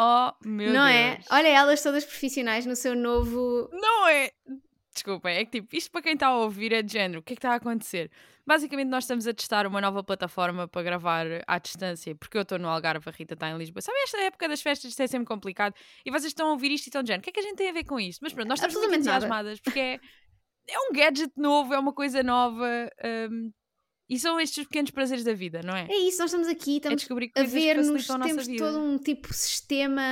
é é? Oh, meu não Deus. é? Olha elas todas profissionais no seu novo. Não é. Desculpem, é que tipo, isto para quem está a ouvir é de género. O que é que está a acontecer? Basicamente, nós estamos a testar uma nova plataforma para gravar à distância, porque eu estou no Algarve, a Rita está em Lisboa. Sabe, esta época das festas isto é sempre complicado e vocês estão a ouvir isto e estão de género. O que é que a gente tem a ver com isto? Mas pronto, nós estamos muito entusiasmadas porque é, é um gadget novo, é uma coisa nova hum, e são estes os pequenos prazeres da vida, não é? É isso, nós estamos aqui, É estamos descobrir a ver-nos, temos vida. todo um tipo sistema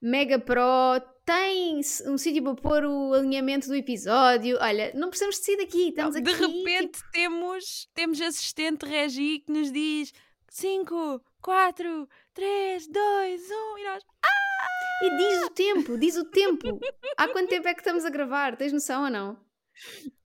mega pro, tem um sítio para pôr o alinhamento do episódio. Olha, não precisamos de sair daqui, estamos Não, aqui. de repente temos, temos assistente Regi que nos diz 5, 4, 3, 2, 1 e nós. tipo, e diz o tempo, diz o tempo. Há quanto tempo é que estamos a gravar? Tens noção ou não?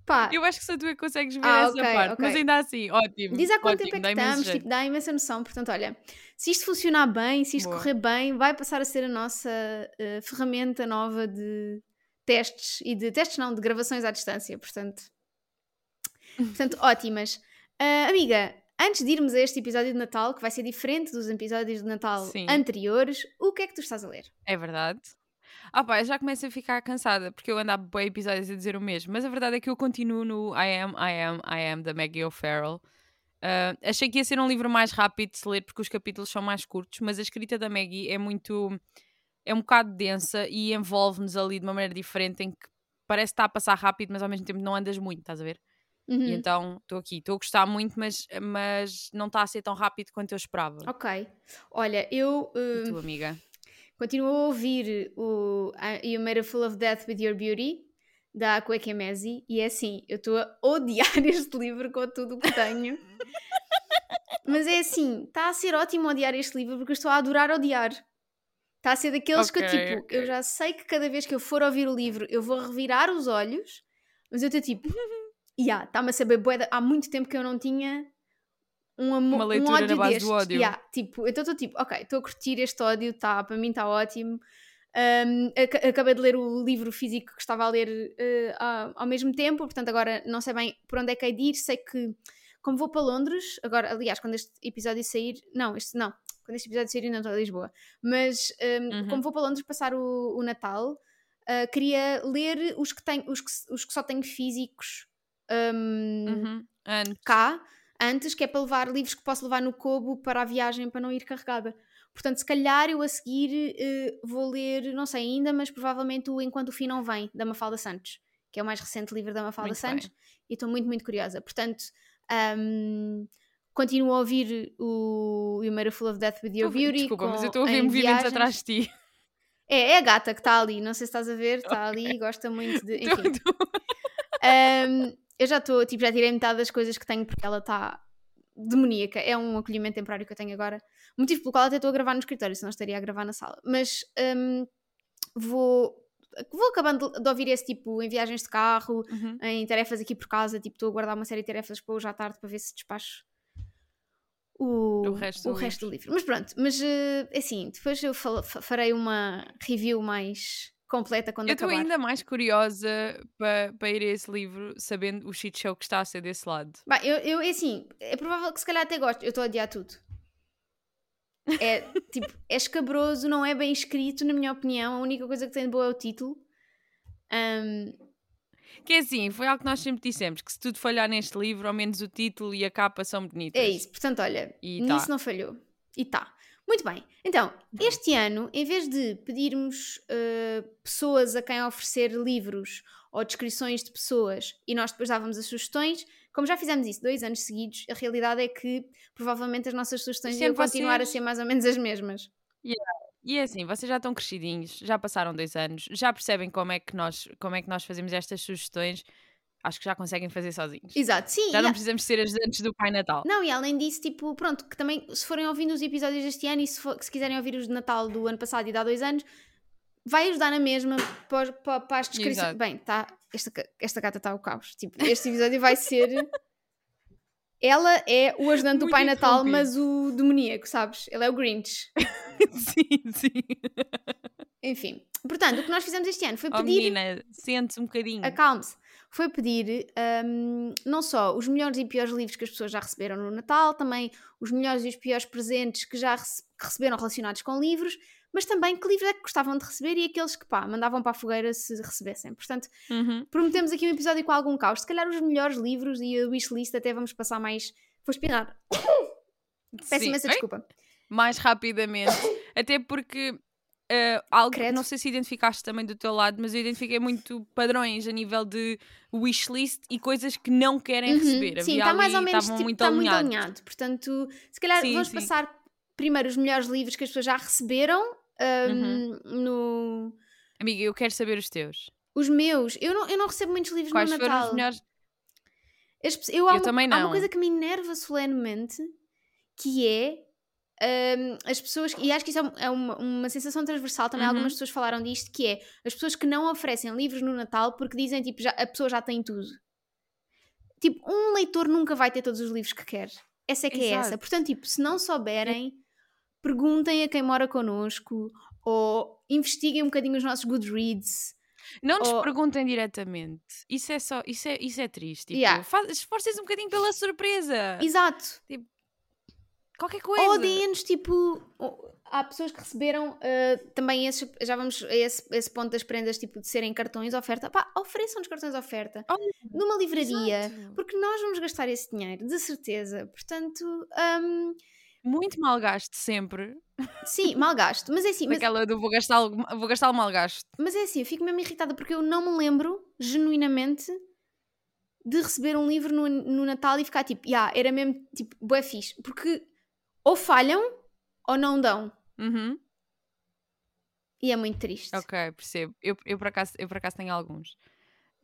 Pá, Eu acho que só tu é que consegues ver Ah, essa ok, parte, ok. mas ainda assim, ótimo. diz há quanto ótimo, tempo é que estamos, tipo, dá imensa noção. Portanto, olha, se isto funcionar bem, se isto Boa. correr bem, vai passar a ser a nossa eh, ferramenta nova de testes e de testes não, de gravações à distância. Portanto, portanto ótimas. Ah, amiga, antes de irmos a este episódio de Natal, que vai ser diferente dos episódios de Natal Sim. anteriores, o que é que tu estás a ler? É verdade. Ah pá, eu já começo a ficar cansada porque eu ando há bem episódios a dizer o mesmo, mas a verdade é que eu continuo no I Am, I Am, I Am da Maggie O'Farrell. Ah, achei que ia ser um livro mais rápido de se ler porque os capítulos são mais curtos, mas a escrita da Maggie é muito. é um bocado densa e envolve-nos ali de uma maneira diferente em que parece que está a passar rápido, mas ao mesmo tempo não andas muito, estás a ver? Uhum. E então estou aqui, estou a gostar muito, mas, mas não está a ser tão rápido quanto eu esperava. Ok. Olha, eu. Tu, amiga? Continuo a ouvir o You Made a Fool of Death with Your Beauty, da Akue Kemezi, e é assim, eu estou a odiar este livro com tudo o que tenho. Mas é assim, está a ser ótimo odiar este livro porque eu estou a adorar odiar. Está a ser daqueles que eu tipo, ok. eu já sei que cada vez que eu for ouvir o livro eu vou revirar os olhos, mas eu estou tipo, yeah, está-me a saber bué há muito tempo que eu não tinha um, amo- Uma um leitura na ódio base destes. do ódio. Yeah, tipo, então estou tipo, ok, estou a curtir este ódio, tá, para mim está ótimo. Um, aca- acabei de ler o livro físico que estava a ler a- ao mesmo tempo, portanto agora não sei bem por onde é que hei de ir, sei que como vou para Londres, agora, aliás, quando este episódio sair, não, este não, quando este episódio sair ainda não estou a Lisboa, mas um, Uhum. como vou para Londres passar o, o Natal, ah, queria ler os que, tenho, os, que, os que só tenho físicos um, Uhum. Cá, antes, que é para levar livros que posso levar no cobo para a viagem para não ir carregada. Portanto, se calhar eu a seguir eh, vou ler, não sei ainda, mas provavelmente o Enquanto o Fim Não Vem, da Mafalda Santos, que é o mais recente livro da Mafalda Muito Santos, bem. e estou muito, muito curiosa. Portanto, ahm, continuo a ouvir o You Made a Fool of Death with Your Beauty. Desculpa, mas com- eu estou a ouvir movimentos atrás de ti. É, é a gata que está ali, não sei se estás a ver, está ali e gosta muito de. Enfim. Um, eu já estou, tipo, já tirei metade das coisas que tenho porque ela está demoníaca. É um acolhimento temporário que eu tenho agora. Motivo pelo qual até estou a gravar no escritório, senão estaria a gravar na sala. Mas um, vou, vou acabando de ouvir esse tipo em viagens de carro, Uhum. em tarefas aqui por casa. Tipo, estou a guardar uma série de tarefas para hoje à tarde para ver se despacho o, O resto do do livro. Mas pronto, mas eh, assim, depois eu farei uma review mais completa quando Eu estou acabar. ainda mais curiosa para pa ir a esse livro, sabendo o shit show que está a ser desse lado. Bah, eu, eu, é assim, é provável que se calhar até gosto. Eu estou a adiar tudo. É tipo, é escabroso, não é bem escrito, na minha opinião. A única coisa que tem de boa é o título. Ahm, Que é assim, foi algo que nós sempre dissemos: que se tudo falhar neste livro, ao menos o título e a capa são bonitas. é isso, portanto, olha, E nisso tá. não falhou. E tá. Muito bem. Então, este ano, em vez de pedirmos eh, pessoas a quem oferecer livros ou descrições de pessoas e nós depois dávamos as sugestões, como já fizemos isso dois anos seguidos, a realidade é que provavelmente as nossas sugestões Este iam continuar a vocês- ser mais ou menos as mesmas. E é assim, vocês já estão crescidinhos, já passaram dois anos, já percebem como é que nós, como é que nós fazemos estas sugestões. Acho que já conseguem fazer sozinhos. Exato, sim. Já não a- precisamos ser ajudantes do Pai Natal. Não, e além disso, tipo, pronto, que também, se forem ouvindo os episódios deste ano e se, for- se quiserem ouvir os de Natal do ano passado e de há dois anos, vai ajudar na mesma para, para, para as descrições. Exato. Bem, tá, esta, esta gata está ao caos. Tipo, este episódio vai ser. Ela é o ajudante do Muito Pai Natal, mas o demoníaco, sabes? Ele é o Grinch. sim, sim. Enfim, portanto, o que nós fizemos este ano foi Oh pedir. menina, sente-se um bocadinho. Acalme-se. Foi pedir hum, não só os melhores e piores livros que as pessoas já receberam no Natal, também os melhores e os piores presentes que já rece- que receberam relacionados com livros, mas também que livros é que gostavam de receber e aqueles que pá, mandavam para a fogueira se recebessem. Portanto, Uhum. prometemos aqui um episódio com algum caos. Se calhar os melhores livros e a wishlist até vamos passar mais. Vou espirrar. Peço Sim. imensa desculpa. mais rapidamente. Até porque eh, algo, Credo. não sei se identificaste também do teu lado, mas eu identifiquei muito padrões a nível de wishlist e coisas que não querem Uhum, receber. Sim, está mais ou menos tipo, muito está muito alinhados. alinhado. Portanto, se calhar Sim, vamos sim. passar primeiro os melhores livros que as pessoas já receberam. Uhum. hum, no, Amiga, eu quero saber os teus. Os meus, eu não, eu não recebo muitos livros Quais no foram Natal. os melhores? As eu, há Eu também Há uma não. coisa que me enerva solenemente que é hum, as pessoas, e acho que isso é, um- é uma, uma sensação transversal, também Uhum. algumas pessoas falaram disto, que é as pessoas que não oferecem livros no Natal porque dizem tipo já, a pessoa já tem tudo. Tipo, um leitor nunca vai ter todos os livros que quer. Essa é que é essa. Exato. Portanto, tipo, se não souberem, perguntem a quem mora connosco ou investiguem um bocadinho os nossos Goodreads. Não nos Ou- perguntem diretamente. Isso é só, isso é, isso é triste. Tipo, Yeah. esforcem-se um bocadinho pela surpresa. Exato. Qualquer coisa. Ou deem-nos tipo. Há pessoas que receberam ah, também esses, já vamos a esse, esse ponto das prendas tipo de serem cartões de oferta. Pá, ofereçam-nos cartões de oferta Olha, numa livraria, exato. porque nós vamos gastar esse dinheiro, de certeza. Portanto, hum, Muito mal gasto sempre. sim, mal gasto. Mas é assim, mas, Daquela do vou gastar, vou gastar mal gasto. mas é assim, eu fico mesmo irritada porque eu não me lembro genuinamente de receber um livro no, no Natal e ficar tipo, yeah, era mesmo tipo, bué fixe. Porque ou falham ou não dão. Uhum. E é muito triste. Ok, percebo. Eu, eu, por acaso, eu por acaso tenho alguns.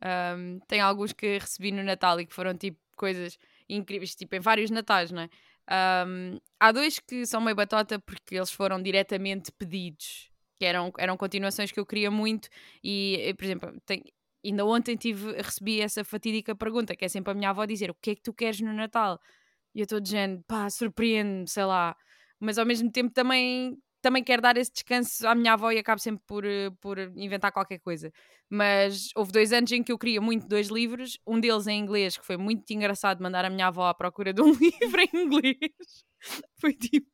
Ahm, tenho alguns que recebi no Natal e que foram tipo coisas incríveis, tipo em vários Natais, não é? Ahm, há dois que são meio batota porque eles foram diretamente pedidos, que eram, eram continuações que eu queria muito e, eh, por exemplo, tenho- ainda ontem tive, recebi essa fatídica pergunta, que é sempre a minha avó dizer o que é que tu queres no Natal? E eu estou dizendo, pá, surpreende-me, sei lá. Mas ao mesmo tempo também, também quero dar esse descanso à minha avó e acabo sempre por, eh, por inventar qualquer coisa. Mas houve dois anos em que eu queria muito dois livros, um deles em inglês, que foi muito engraçado mandar a minha avó à procura de um livro em inglês. Foi tipo.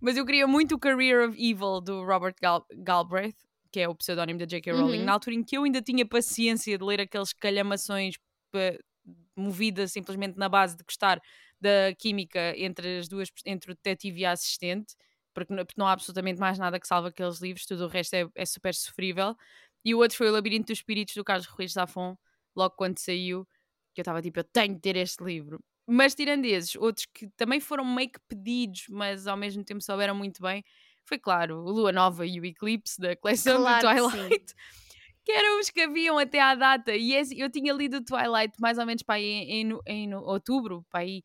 Mas eu queria muito o Career of Evil do Robert Gal Galbraith, que é o pseudónimo da J.K. Rowling, Uhum. na altura em que eu ainda tinha paciência de ler aqueles calhamações pa- movida simplesmente na base de gostar da química entre as duas, entre o detetive e a assistente, porque não, porque não há absolutamente mais nada que salve aqueles livros, tudo o resto é, é super sofrível. E o outro foi o Labirinto dos Espíritos do Carlos Ruiz Zafon, logo quando saiu, que eu estava tipo, eu tenho de ter este livro. Mas tirando esses, outros que também foram meio que pedidos, mas ao mesmo tempo souberam muito bem, foi claro, o Lua Nova e o Eclipse da coleção Claro do Twilight. Que eram os que haviam até à data. E esse- eu tinha lido o Twilight mais ou menos para aí em, em, em outubro, para aí.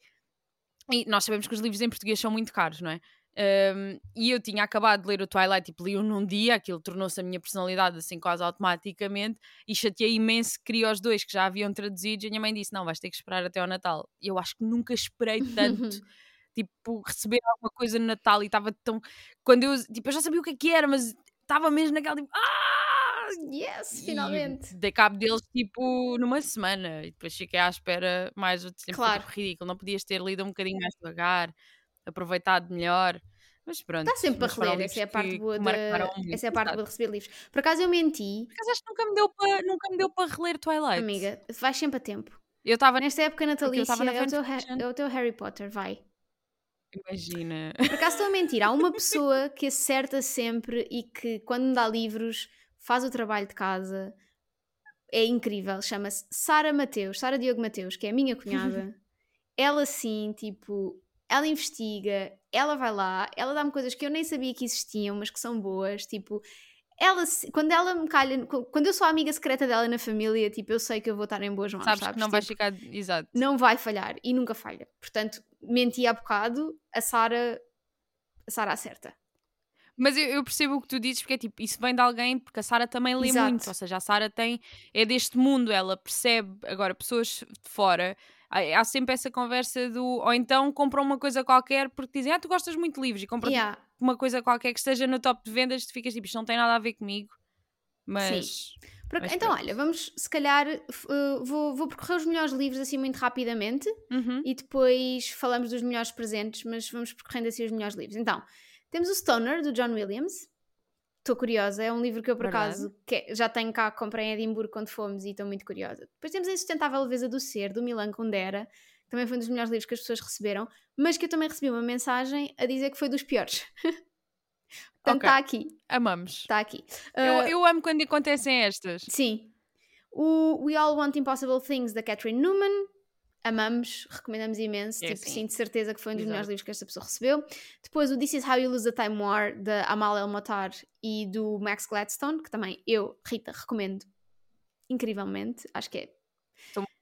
E nós sabemos que os livros em português são muito caros, não é? Um, e eu tinha acabado de ler o Twilight, tipo, li-o num dia, aquilo tornou-se a minha personalidade assim quase automaticamente, e chateei imenso que queria os dois que já haviam traduzidos, e a minha mãe disse, não, vais ter que esperar até ao Natal. E eu acho que nunca esperei tanto, tipo, receber alguma coisa no Natal, e estava tão... Quando eu, tipo, eu já sabia o que é que era, mas estava mesmo naquela, tipo, ah! Yes, E finalmente. dei cabo deles, tipo, numa semana, e depois fiquei à espera mais o tempo, Claro. tipo, ridículo, não podias ter lido um bocadinho mais devagar, aproveitado melhor... Mas pronto. Está sempre a mas foram reler, essa é a parte boa de, essa é a parte boa de receber livros. Por acaso eu menti, Por acaso acho que nunca me deu para nunca me deu para reler Twilight. amiga, vais sempre a tempo. Eu estava Nesta época natalícia estava na é o, teu, é o teu Harry Potter, vai. imagina. Por acaso estou a mentir, há uma pessoa que acerta sempre e que quando me dá livros faz o trabalho de casa. É incrível, chama-se Sara Mateus, Sara Diogo Mateus, que é a minha cunhada. ela sim, tipo, ela investiga, ela vai lá, ela dá-me coisas que eu nem sabia que existiam, mas que são boas, tipo, ela quando ela me calha, quando eu sou a amiga secreta dela na família, tipo, eu sei que eu vou estar em boas mãos, Sabes sabes? que não Tipo, vais ficar exato. não vai falhar e nunca falha. Portanto, menti há bocado, a Sara a Sara acerta. Mas eu, eu percebo o que tu dizes porque é tipo, isso vem de alguém, porque a Sara também lê Exato. muito, ou seja, a Sara tem é deste mundo, ela percebe agora pessoas de fora. Há sempre essa conversa do ou então compram uma coisa qualquer porque dizem, ah, tu gostas muito de livros e compram Yeah. uma coisa qualquer que esteja no top de vendas, tu ficas tipo, isto não tem nada a ver comigo. Mas. Sim. Por- mas então, pronto. olha, vamos se calhar uh, vou, vou percorrer os melhores livros assim muito rapidamente Uhum. e depois falamos dos melhores presentes, mas vamos percorrendo assim os melhores livros. Então, temos o Stoner, do John Williams. Estou curiosa, é um livro que eu por Verdade. acaso que- já tenho cá, comprei em Edimburgo quando fomos e estou muito curiosa. Depois temos a Insustentável Leveza do Ser, do Milan Kundera, que também foi um dos melhores livros que as pessoas receberam, mas que eu também recebi uma mensagem a dizer que foi dos piores. Portanto, está aqui, Amamos. está aqui. Eu, Ah, eu amo quando acontecem estas. Sim. O We All Want Impossible Things, da Catherine Newman. Amamos, recomendamos imenso. É, tipo, sim. sinto certeza que foi um dos Exato. melhores livros que esta pessoa recebeu. Depois, o This Is How You Lose the Time War, da Amal El Motar e do Max Gladstone, que também eu, Rita, recomendo incrivelmente. Acho que é.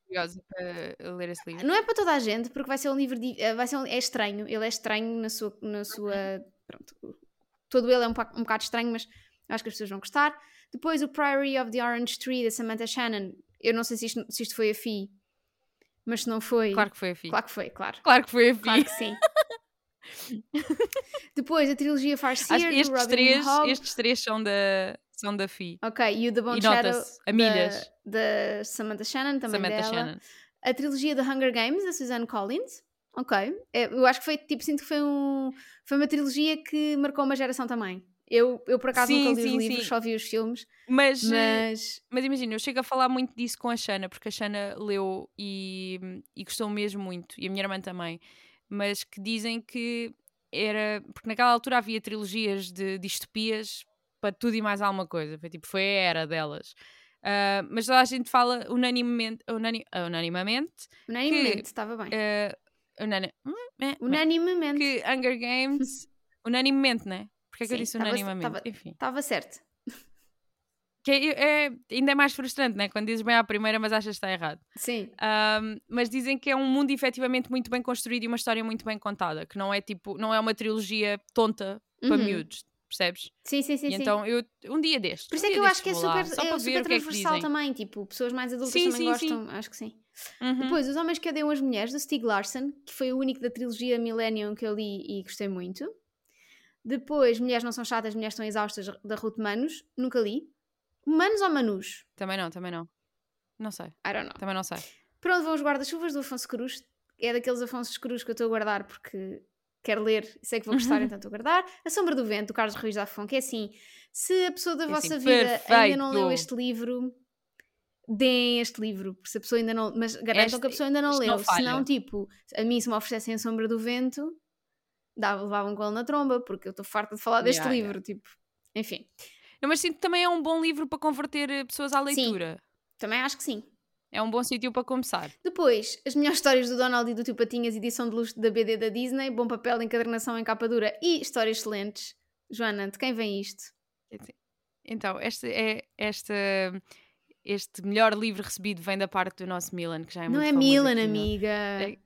Curiosa para ler esse livro. Não é para toda a gente, porque vai ser um livro. di- eh, Vai ser um- é estranho. Ele é estranho na sua. Na sua pronto. Todo ele é um, um bocado estranho, mas acho que as pessoas vão gostar. Depois, o Priory of the Orange Tree, da Samantha Shannon. Eu não sei se isto, se isto foi a FI, mas se não foi. Claro que foi a FI. Claro que foi, claro. Claro que foi a FI. Claro que sim. Depois, a trilogia Farseer, Acho estes Robin três, estes três são da, são da FI. Ok, e o The Bone E Shadow a da, milhas. da Samantha Shannon, também Samantha dela. Shannon. A trilogia The Hunger Games, da Suzanne Collins. Ok. É, Eu acho que foi, tipo, sinto que foi, um, foi uma trilogia que marcou uma geração também. Eu, eu por acaso Sim, nunca li sim, os livros, sim. só vi os filmes, Mas, eh, mas mas imagina, eu chego a falar muito disso com a Xana, porque a Xana leu e, e gostou mesmo muito, e a minha irmã também. Mas que dizem que era. Porque naquela altura havia trilogias de distopias para tudo e mais alguma coisa. Foi tipo, foi a era delas. Ah, mas toda a gente fala unanimemente, unani, unanimamente unanimemente estava bem. eh, unani- eh, Unanimemente. que Hunger Games. unanimemente, né? Porque é que eu Sim, disse unanimamente? tava- Enfim. Estava certo. Que é, é- ainda é mais frustrante, né? Quando dizes bem à primeira, mas achas que está errado. Sim. Ahm, mas dizem que é um mundo efetivamente muito bem construído e uma história muito bem contada, que não é tipo, não é uma trilogia tonta para Uhum. miúdos, percebes? Sim, sim, sim. e sim. então eu um dia deste. Por isso um é que eu acho que é super, só é para super é transversal dizem. também. Tipo, pessoas mais adultas Sim, também sim, gostam. Acho que sim. Uhum. Depois, Os Homens que Odeiam as Mulheres, do Stieg Larsson, que foi o único da trilogia Millennium que eu li e gostei muito. Depois, Mulheres Não São Chatas, Mulheres Estão Exaustas, da Ruth Manos, nunca li. Manos ou Manus? Também não, também não. Não sei, I don't know. também não sei. Para onde vão os guarda-chuvas do Afonso Cruz? É daqueles Afonso Cruz que eu estou a guardar porque quero ler sei que vou gostar, então estou a guardar. A Sombra do Vento, do Carlos Ruiz da Afon, que é assim: se a pessoa da É vossa assim, vida ainda não leu perfeito. este livro, deem este livro, porque se a pessoa ainda não. Mas garantam Este- que a pessoa ainda não leu. não. Senão, tipo, a mim se me oferecessem a Sombra do Vento, dava, levavam com ele na tromba, porque eu estou farta de falar deste Yeah, livro, tipo. Enfim, Não, mas sinto que também é um bom livro para converter eh, pessoas à leitura. também acho que sim. É um bom sítio para começar. Depois, as melhores histórias do Donald e do Tio Patinhas, edição de luxo da BD da Disney, bom papel de encadernação em capa dura e histórias excelentes. Joana, de quem vem isto? Então, este é este, este melhor livro recebido vem da parte do nosso Milan, que já é Não muito é famoso Milan, aqui amiga. É-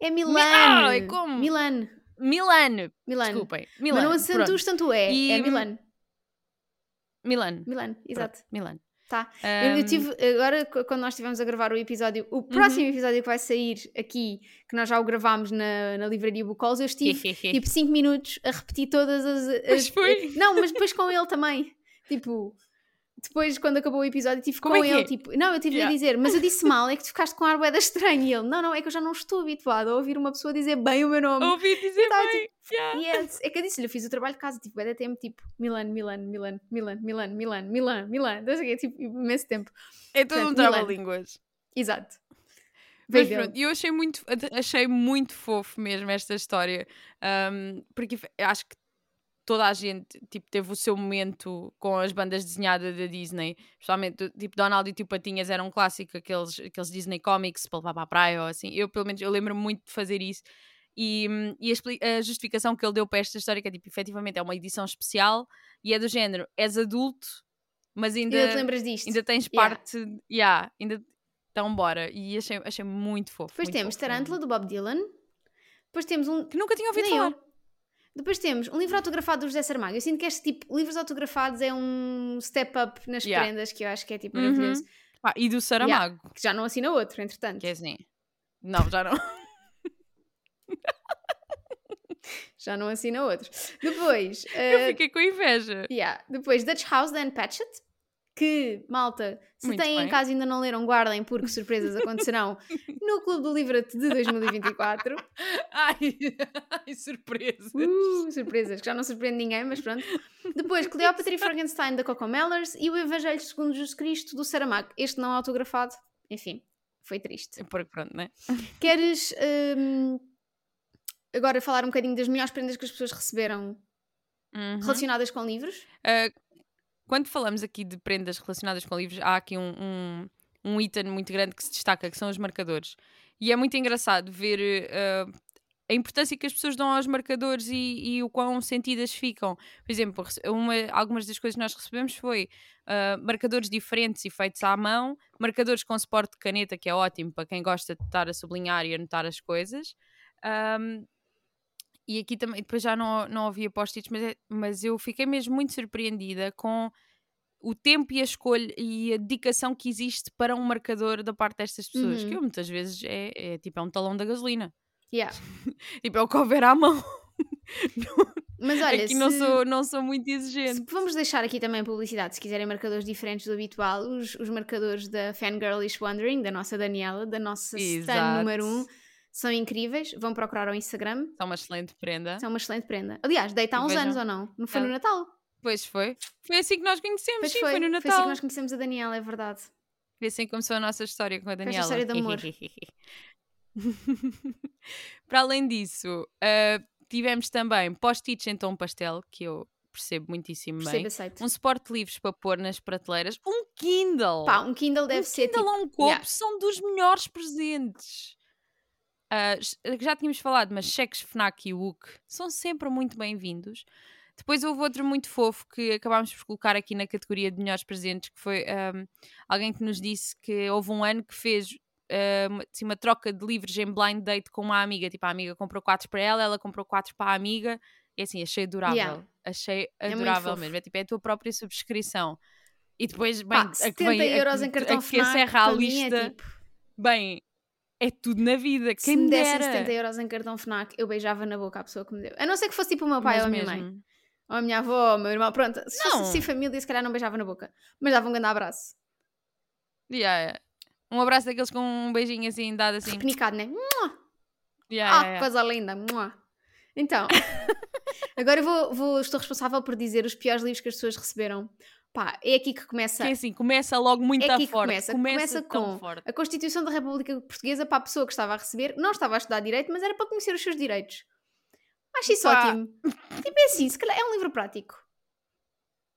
É Milan. É como? Milan. Milan! Milan. Desculpem. Mas Milan. não acentuas tanto é. E- É Milan. Milan. Milan, exato. Pronto, Milan. Tá. Eu, eu tive, agora, qu- quando nós estivemos a gravar o episódio, o próximo episódio que vai sair aqui, que nós já o gravámos na, na livraria Bucols, eu estive tipo 5 minutos a repetir todas as, as- Pois foi. Não, mas depois com ele também. Tipo, depois quando acabou o episódio, tive Como com é ele. é? Tipo, não, eu tive Yeah. a dizer, mas eu disse mal, é que tu ficaste com ar bué da estranho. E ele, não, não, é que eu já não estou habituado a ouvir uma pessoa dizer bem o meu nome. Ouvi dizer bem. yeah. Yes. É que eu disse-lhe, eu fiz o trabalho de casa, tipo, bué da tempo, tipo, Milan, Milan, Milan, Milan, Milan, Milan, Milan, Milan, não sei tipo, imenso tempo. É todo um Portanto, Milan. trava-línguas. Exato. Mas pronto, eu achei muito, achei muito fofo mesmo esta história, ahm, porque acho que toda a gente tipo, teve o seu momento com as bandas desenhadas da Disney, especialmente tipo Donald e Tio Patinhas era um clássico, aqueles, aqueles Disney Comics para levar para a praia ou assim. Eu, pelo menos, eu lembro-me muito de fazer isso. E, e a, a justificação que ele deu para esta história, que é tipo, efetivamente é uma edição especial e é do género, és adulto, mas ainda, Ainda te lembras disto? ainda tens parte, yeah, ainda então bora. E achei, achei muito fofo. Depois muito temos fofo mesmo. Tarântula, do Bob Dylan. Depois temos um. Que nunca tinha ouvido Nem falar. eu. Depois temos um livro autografado do José Saramago. Eu sinto que este tipo, livros autografados é um step up nas Yeah. prendas que eu acho que é tipo Uhum. maravilhoso. Ah, e do Saramago, Que já não assina outro, entretanto. que é assim. Não, já não. Já não assina outros. Depois. Eu uh, fiquei com inveja. yeah, depois Dutch House, Dan Patchett. Que, malta, se Muito têm em bem. casa e ainda não leram, guardem, porque surpresas acontecerão no Clube do Livret de 2024. Ai, ai surpresa. Uh, surpresas, que já não surpreende ninguém, mas pronto. Depois, Cleópatra e Frankenstein da Coco Mellers e o Evangelho segundo Jesus Cristo do Saramago. Este não autografado, enfim, foi triste. Porque pronto, né? Queres hum, agora falar um bocadinho das melhores prendas que as pessoas receberam Uhum. relacionadas com livros? Uh, quando falamos aqui de prendas relacionadas com livros, há aqui um, um, um item muito grande que se destaca, que são os marcadores. E é muito engraçado ver uh, a importância que as pessoas dão aos marcadores e, e o quão sentidas ficam. Por exemplo, uma, algumas das coisas que nós recebemos foi uh, marcadores diferentes e feitos à mão, marcadores com suporte de caneta, que é ótimo para quem gosta de estar a sublinhar e anotar as coisas. Um, e aqui também, depois já não, não havia post-its, mas, é- mas eu fiquei mesmo muito surpreendida com o tempo e a escolha e a dedicação que existe para um marcador da parte destas pessoas, que Uhum. eu, muitas vezes é, é tipo é um talão da gasolina. Yeah. Tipo, é o que houver à mão. Mas olha, aqui não, se- sou, não sou muito exigente. vamos deixar aqui também publicidade, se quiserem marcadores diferentes do habitual, os, os marcadores da Fangirlish Wondering, da nossa Daniela, da nossa Stan Exato. número 1, são incríveis. Vão procurar ao Instagram, São uma excelente prenda. são uma excelente prenda. Aliás, deita há uns vejam. anos ou não? Não foi Ah, no Natal? Pois foi. Foi assim que nós conhecemos, Pois sim, foi, foi, no Foi assim Natal. que nós conhecemos a Daniela, é verdade. Foi assim que começou a nossa história com a Daniela. história de amor. Para além disso, ah, tivemos também post-its em tom pastel, que eu percebo muitíssimo Percebo, bem. aceito. Um suporte de livros para pôr nas prateleiras. Um Kindle! Pá, um Kindle deve um ser Kindle tipo... a um copo yeah. são dos melhores presentes. Ah, ch- já tínhamos falado, mas cheques FNAC e WUK são sempre muito bem-vindos. Depois houve outro muito fofo que acabámos por colocar aqui na categoria de melhores presentes, que foi ahm, alguém que nos disse que houve um ano que fez ah, uma- assim, uma troca de livros em blind date com uma amiga. Tipo, a amiga comprou quatro para ela, ela comprou quatro para a amiga. E assim, achei adorável. Yeah. Achei muito adorável fofo. mesmo. É tipo, é a tua própria subscrição. E depois, bem, Pá, a que 70 vem, a euros que- em cartão a que encerra a mim lista. é tipo... Bem, é tudo na vida. Se Quem me me dessem dera. 70 euros em cartão FNAC, eu beijava na boca a pessoa que me deu. A não ser que fosse tipo o meu pai Mas ou a minha mãe. Ou a minha avó, ou o meu irmão. Pronto, se fosse Não. assim família, se calhar não beijava na boca. Mas dava um grande abraço. Yeah, yeah. Um abraço daqueles com um beijinho assim, dado assim. Repenicado, né? Yeah, Ah, yeah, yeah. coisa linda. Mua. Então, agora eu vou, vou- estou responsável por dizer os piores livros que as pessoas receberam. Pá, é aqui que começa. Que é assim, começa logo muito É aqui forte. começa. Começa, Começa com forte. a Constituição da República Portuguesa para a pessoa que estava a receber. Não estava a estudar direito, mas era para conhecer os seus direitos. Acho isso Pá. ótimo. Tipo, é assim, se calhar é um livro prático.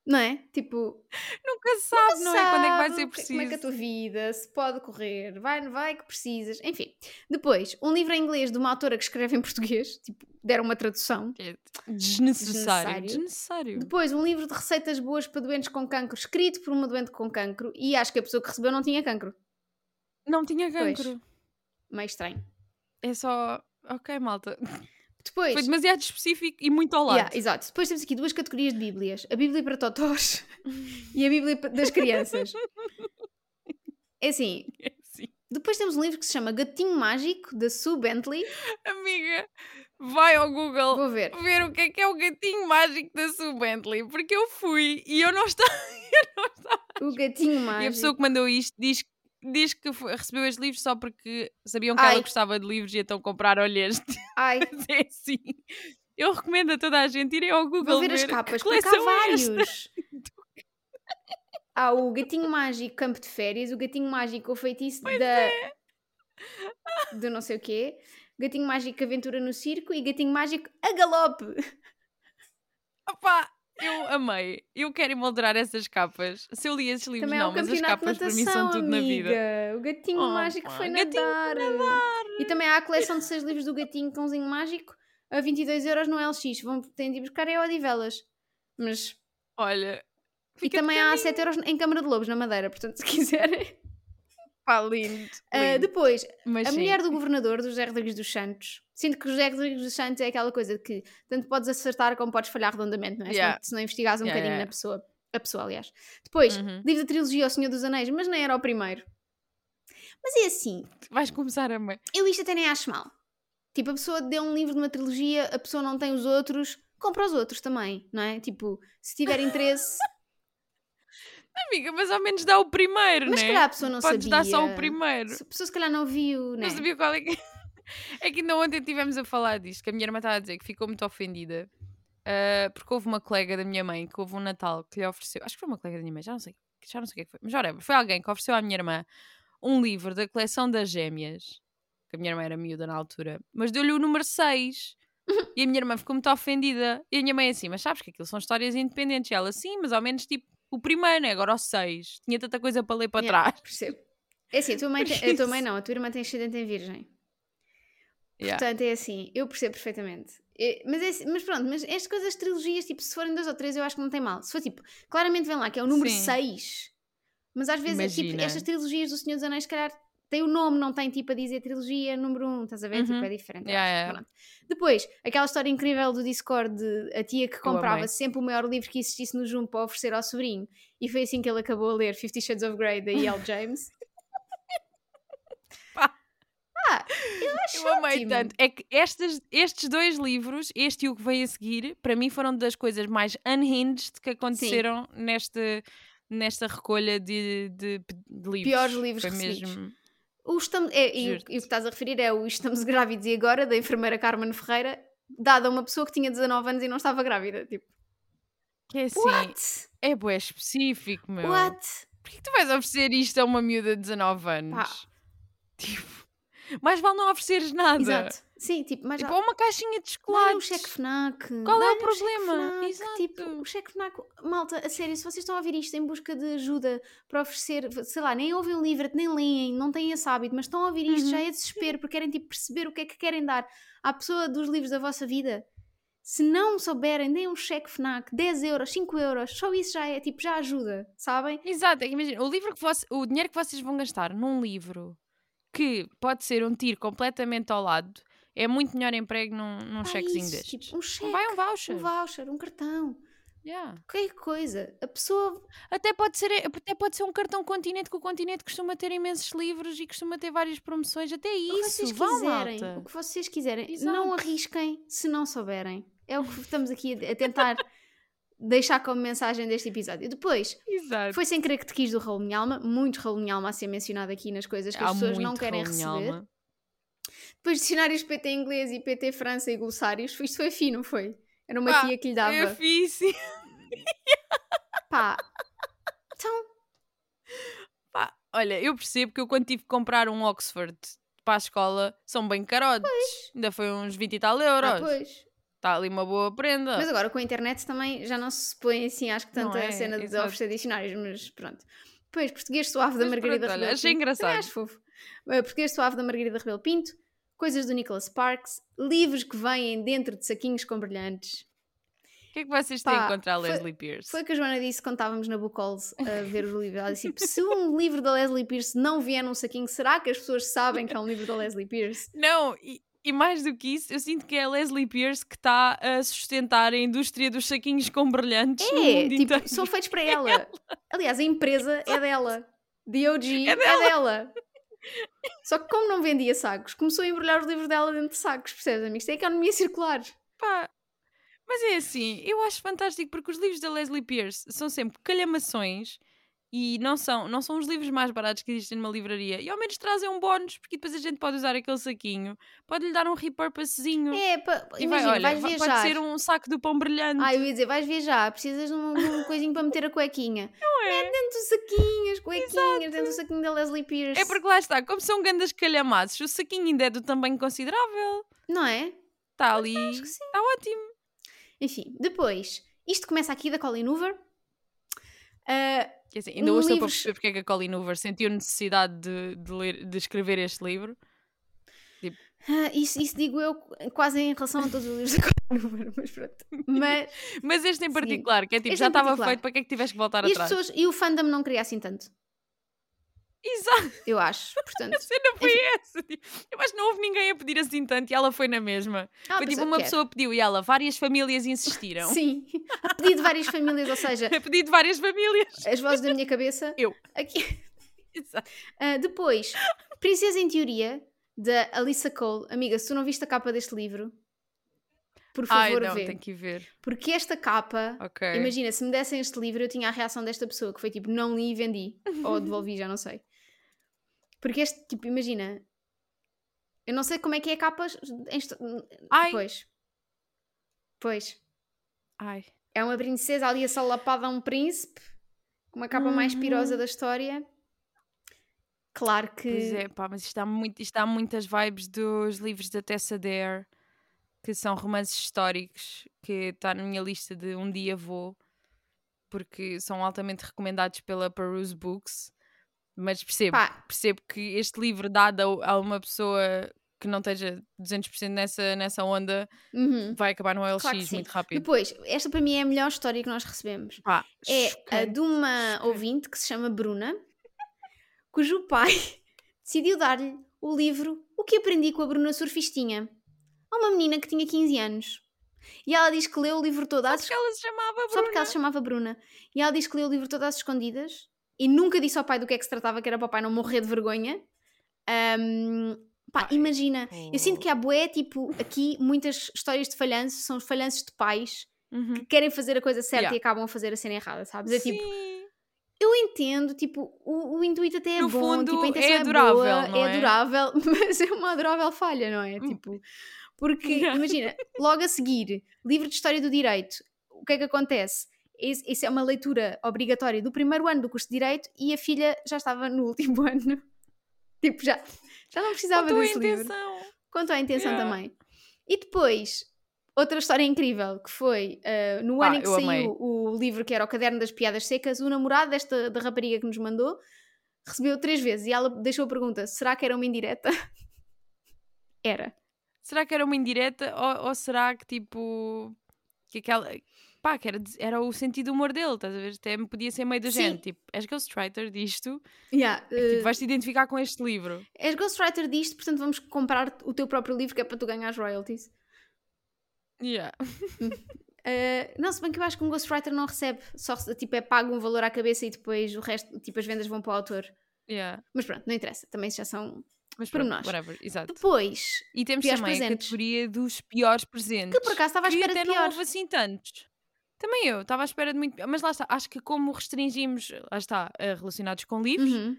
Não é? Tipo, Nunca sabe, não é? Quando é que vai sabe ser preciso? Como é que a tua vida se pode correr? Vai, vai que precisas. Enfim. Depois, um livro em inglês de uma autora que escreve em português. Tipo, deram uma tradução. É Desnecessário. Desnecessário. Desnecessário. Depois, um livro de receitas boas para doentes com cancro, escrito por uma doente com cancro. E acho que a pessoa que recebeu não tinha cancro. Não tinha Pois. cancro. Meio estranho. É só. Ok, malta. Depois, Foi demasiado específico e muito ao lado. Yeah, exato. Depois temos aqui duas categorias de Bíblias: a Bíblia para totós e a Bíblia das crianças. É assim. Sim. Depois temos um livro que se chama Gatinho Mágico, da Sue Bentley. Amiga, vai ao Google Vou ver. ver o que é que é o gatinho mágico da Sue Bentley, porque eu fui e eu não estava. eu não estava. O Gatinho E a Mágico. pessoa que mandou isto diz, diz que foi- recebeu este livro só porque sabiam que Ai. ela gostava de livros e então compraram-lhe este. Ai, é assim. Eu recomendo a toda a gente irem ao Google vou ver as que capas, porque há é vários. Há o Gatinho Mágico Campo de Férias, o Gatinho Mágico O Feitiço da. é. do não sei o quê. Gatinho Mágico Aventura no Circo e Gatinho Mágico a Galope. Opá, eu amei. Eu quero emoldurar essas capas. Se eu li esses livros, Também há não, o mas as capas para mim natação, são tudo na amiga. vida. O gatinho Oh, mágico pá, foi gatinho nadar. E também há a coleção de seis livros do gatinho cãozinho mágico a 22 euros no LX. Vão ter de ir buscar é Odivelas. Mas... Olha. E também há pequenino. 7 euros em Câmara de Lobos, na Madeira. Portanto, se quiserem... Pá, lindo. Ah, lindo. depois, Mas a sim. mulher do governador, do José Rodrigues dos Santos. Sinto que o José Rodrigues dos Santos é aquela coisa que tanto podes acertar como podes falhar redondamente, não é? Se Yeah. não- Se não investigares um Yeah, bocadinho yeah. na pessoa. A pessoa, aliás. Depois, Uhum. livro da trilogia O Senhor dos Anéis, mas nem era o primeiro. Mas é assim, Vais começar a. me- eu isto até nem acho mal. Tipo, a pessoa deu um livro de uma trilogia, a pessoa não tem os outros, compra os outros também, não é? Tipo, se tiver interesse. Amiga, mas ao menos dá o primeiro, mas né? se calhar a pessoa não Podes sabia. dar só o primeiro. Se a pessoa se calhar não viu, né? Não sabia qual é que. É que ainda ontem estivemos a falar disto, que a minha irmã estava a dizer que ficou muito ofendida. ah, porque houve uma colega da minha mãe que houve um Natal que lhe ofereceu. Acho que foi uma colega da minha mãe, já não sei, já não sei o que é que foi. Mas whatever, foi alguém que ofereceu à minha irmã um livro da coleção das gêmeas. Que a minha irmã era miúda na altura. Mas deu-lhe o número 6. E a minha irmã ficou muito ofendida. E a minha mãe assim, mas sabes que aquilo são histórias independentes. E ela, sim, mas ao menos tipo o primeiro, né? Agora o 6. Tinha tanta coisa para ler para Yeah, trás. Percebo. É assim, a tua, mãe tem- a tua mãe não, a tua irmã tem ascendente em virgem. Yeah. Portanto, é assim, eu percebo perfeitamente. É- mas, é assim- mas pronto, mas estas coisas, trilogias, tipo, se forem dois ou três, eu acho que não tem mal. Se for tipo, claramente vem lá que é o número Sim. 6, mas às vezes, é, tipo, estas trilogias do Senhor dos Anéis, se calhar, tem o nome, não tem tipo a dizer trilogia número 1, um, estás a ver? Tipo, Uhum. é diferente. Yeah, yeah. Depois, aquela história incrível do Discord de a tia que comprava sempre o maior livro que existisse no Jumbo para oferecer ao sobrinho, e foi assim que ele acabou a ler Fifty Shades of Grey da E.L. James. Pá. Ah, eu acho Eu amei ótimo. tanto. É que estes, estes dois livros, este e o que vem a seguir, para mim foram das coisas mais unhinged que aconteceram neste, nesta recolha de, de, de livros. Piores livros Foi recebidos. mesmo. O estamos, é, e, e o que estás a referir é o Estamos Grávidos e Agora, da enfermeira Carmen Ferreira, dada a uma pessoa que tinha 19 anos e não estava grávida. Tipo, Que é assim, what? é bué específico, meu. What? Porquê que tu vais oferecer isto a uma miúda de 19 anos? Pá. Tipo, mais vale não ofereceres nada. Exato. Sim, tipo, mas Tipo, ou uma caixinha de Dá-lhe chocolate. um cheque FNAC. Qual é o problema? FNAC, Exato. Tipo, o cheque FNAC. Malta, a sério, se vocês estão a ouvir isto em busca de ajuda para oferecer, sei lá, nem ouvem um livro, nem leem, não têm esse hábito, mas estão a ouvir isto, Uhum. já é desespero, porque querem tipo, perceber o que é que querem dar à pessoa dos livros da vossa vida. Se não souberem, deem um cheque FNAC, 10 euros, 5 euros, só isso já é, tipo, já ajuda, sabem? Exato, é imagina, o, livro que voce- o dinheiro que vocês vão gastar num livro que pode ser um tiro completamente ao lado é muito melhor emprego num, num Ah, chequezinho isso, destes. tipo, um cheque, Vai um voucher. um voucher, um cartão, Yeah. qualquer coisa. A pessoa Até, pode ser, até pode ser um cartão continente, que o continente costuma ter imensos livros e costuma ter várias promoções. Até o que isso, vocês vão, quiserem, malta. o que vocês quiserem, Exato. não arrisquem se não souberem. É o que estamos aqui a tentar deixar como mensagem deste episódio. Depois, Exato. foi sem querer que te quis do Raul Minha Alma, muito Raul Minha Alma a ser mencionado aqui nas coisas que as Há pessoas não querem receber. Depois dicionários PT inglês e PT França e glossários, isto foi fino, não foi? Era uma Pá, tia que lhe dava. É fixe. Pá. Então, Pá, olha, eu percebo que eu quando tive que comprar um Oxford para a escola são bem carotes. Ainda foi uns 20 e tal ah, euros. pois. Está ali uma boa prenda. Mas agora com a internet também já não se põe assim, acho que tanta é, cena de exato. oferecer dicionários, mas pronto. Depois, português suave da Margarida pronto, olha, Rebelo achei Pinto. engraçado. Também acho fofo. Uh, português suave da Margarida Rebelo Pinto, coisas do Nicholas Sparks, livros que vêm dentro de saquinhos com brilhantes. O que é que vocês têm Pá, contra a foi- Leslie Pierce? Foi o que a Joana disse quando estávamos na Bookcalls a ver os livros. Ela disse: tipo, se um livro da Leslie Pierce não vier num saquinho, será que as pessoas sabem que é um livro da Leslie Pierce? Não, e, e mais do que isso, eu sinto que é a Leslie Pierce que está a sustentar a indústria dos saquinhos com brilhantes no É, mundo tipo, são feitos para ela. Aliás, a empresa é dela. The OG É é dela. dela. Só que como não vendia sacos, começou a embrulhar os livros dela dentro de sacos, percebes, amigo? Isto é economia circular. Pá, Mas é assim, eu acho fantástico porque os livros da Leslie Pierce são sempre calhamações e não são, não são os livros mais baratos que existem numa livraria. E ao menos trazem um bónus, porque depois a gente pode usar aquele saquinho, pode lhe dar um repurposezinho. É, pa, e vai, imagina, olha, vais va- viajar. pode ser um saco do pão brilhante. Ah, eu ia dizer, vais viajar, precisas de um, um coisinho para meter a cuequinha. não é? Dentro do saquinho, as cuequinhas, dentro do saquinho da Leslie Pierce. É porque lá está, como são grandes calhamaços, o saquinho ainda é do tamanho considerável. Não é? Está ali. Acho que sim. Está ótimo. Enfim, depois, isto começa aqui da Colin Hoover. Quer dizer, ainda Um hoje estou livro- para perceber porque é que a Colleen Hoover sentiu necessidade de, de, ler, de escrever este livro. ah, isso, isso digo eu quase em relação a todos os livros da Colin Hoover, mas pronto. Mas, Mas este em particular, que é tipo, Este já estava feito, para que é que tiveste que voltar e, atrás? pessoas, e o fandom não queria assim tanto, Exato, eu acho. Portanto, a cena foi essa. tipo, Eu acho que não houve ninguém a pedir assim tanto e ela foi na mesma. ah, foi tipo, uma pessoa pediu e ela, várias famílias insistiram. Sim, a pedido de várias famílias, ou seja, A pedido de várias famílias. as vozes da minha cabeça. Eu. Aqui. Exato. Ah, depois, Princesa em Teoria, da Alissa Cole. Amiga, se tu não viste a capa deste livro, por Ai, favor, não, vê. tenho que ver. Porque esta capa, Ok. imagina, se me dessem este livro, eu tinha a reação desta pessoa, que foi tipo, não li e vendi. Ou devolvi, já não sei. Porque este, tipo, imagina, eu não sei como é que é a capa. em esto- Ai. Pois. Pois. Ai. É uma princesa ali assalapada a um príncipe, com uma capa mais pirosa Uhum. da história. Claro que. Pois é, pá, mas isto dá, muito, isto dá muitas vibes dos livros da Tessa Dare, que são romances históricos, que está na minha lista de um dia vou, porque são altamente recomendados pela Peruse Books. Mas percebo, Pá, percebo que este livro, dado a, a uma pessoa que não esteja 200% nessa, nessa onda, uhum. vai acabar no LX Claro muito rápido. Depois, esta para mim é a melhor história que nós recebemos. É a de uma ouvinte que se chama Bruna, cujo pai decidiu dar-lhe o livro O que aprendi com a Bruna Surfistinha a uma menina que tinha 15 anos. E ela diz que leu o livro todo às Porque ela se chamava Só porque ela Bruna. se chamava Bruna. E ela diz que leu o livro todas às escondidas e nunca disse ao pai do que é que se tratava, que era para o pai não morrer de vergonha. Ahm, pá, Ai, imagina. Eu sinto que há boé, tipo, aqui muitas histórias de falhanço são os falhanços de pais Uhum. que querem fazer a coisa certa Yeah. e acabam a fazer a cena errada, sabes? É tipo, Sim. eu entendo, tipo, o, o intuito até é No bom, fundo, tipo, a é intenção é, adorável, boa, não é é? adorável, mas é uma adorável falha, não é? Hum. Tipo, porque, imagina, logo a seguir, livro de História do Direito, o que é que acontece? Isso é uma leitura obrigatória do primeiro ano do curso de Direito e a filha já estava no último ano. Tipo, já, já não precisava a desse livro. intenção. Contou a intenção Yeah. também. E depois, outra história incrível, que foi ah, no Ah, ano em que eu amei. saiu o livro que era o Caderno das Piadas Secas, o namorado desta da rapariga que nos mandou recebeu três vezes e ela deixou a pergunta: será que era uma indireta? era. Será que era uma indireta ou, ou será que tipo que aquela pá, que era, era o sentido do humor dele, estás a ver? Até podia ser meio do Sim. género, tipo, és ghostwriter disto, Yeah, é que, tipo, ah, vais-te identificar com este livro. és ghostwriter disto, portanto vamos comprar o teu próprio livro que é para tu ganhar as royalties. Yeah. Ah, não, se bem que eu acho que um ghostwriter não recebe, só tipo é pago um valor à cabeça e depois o resto, tipo as vendas vão para o autor. Yeah. Mas pronto, não interessa, também já são Mas pronto, nós. whatever, exato. Depois, E temos também a presentes. categoria dos piores presentes. que por acaso estava à espera até de não piores. houve assim tantos. Também eu, estava à espera de muito. Mas lá está, acho que como restringimos, lá está, a relacionados com livros, Uhum.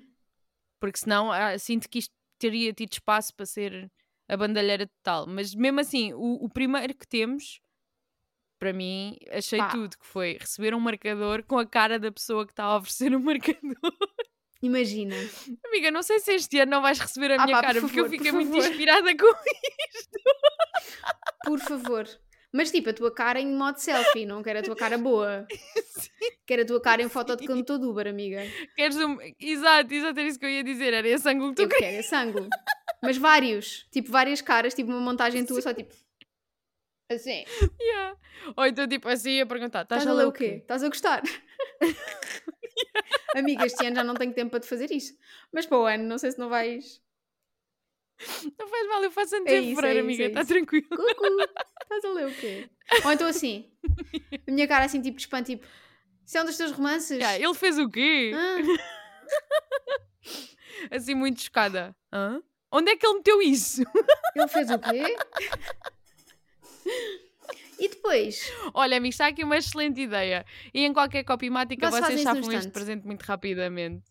porque senão ah, sinto que isto teria tido espaço para ser a bandalheira total. Mas mesmo assim, o, o primeiro que temos, para mim, achei Pá. tudo, que foi receber um marcador com a cara da pessoa que está a oferecer o marcador. Imagina. Amiga, não sei se este ano não vais receber a Ah minha pá, por cara, porque eu fiquei por muito favor. inspirada com Por favor. Mas tipo, a tua cara em modo selfie, não quero a tua cara boa. Quero a tua cara em foto de condutor de Uber, amiga. Queres um... Exato, exato, era isso que eu ia dizer, era esse ângulo que tu Eu quero esse ângulo. Mas vários. Tipo, várias caras, tipo uma montagem tua, só tipo. Assim. Yeah. Ou então, tipo assim, a perguntar: Estás a ler o quê? Estás a gostar? Amiga, este ano já não tenho tempo para te fazer isso. Mas para o ano, não sei se não vais. Não faz mal, eu faço antes É de isso, é isso, amiga, é está isso. tranquilo. Cucu, estás a ler o quê? Ou então assim. A minha cara assim, tipo de espanto, tipo. Isso é um dos teus romances? Yeah, ele fez o quê? Ah, Assim, muito chocada. Hã? Onde é que ele meteu isso? ele fez o quê? E depois, Olha, amigo, está aqui uma excelente ideia. E em qualquer copimática Vocês chafam este presente muito rapidamente.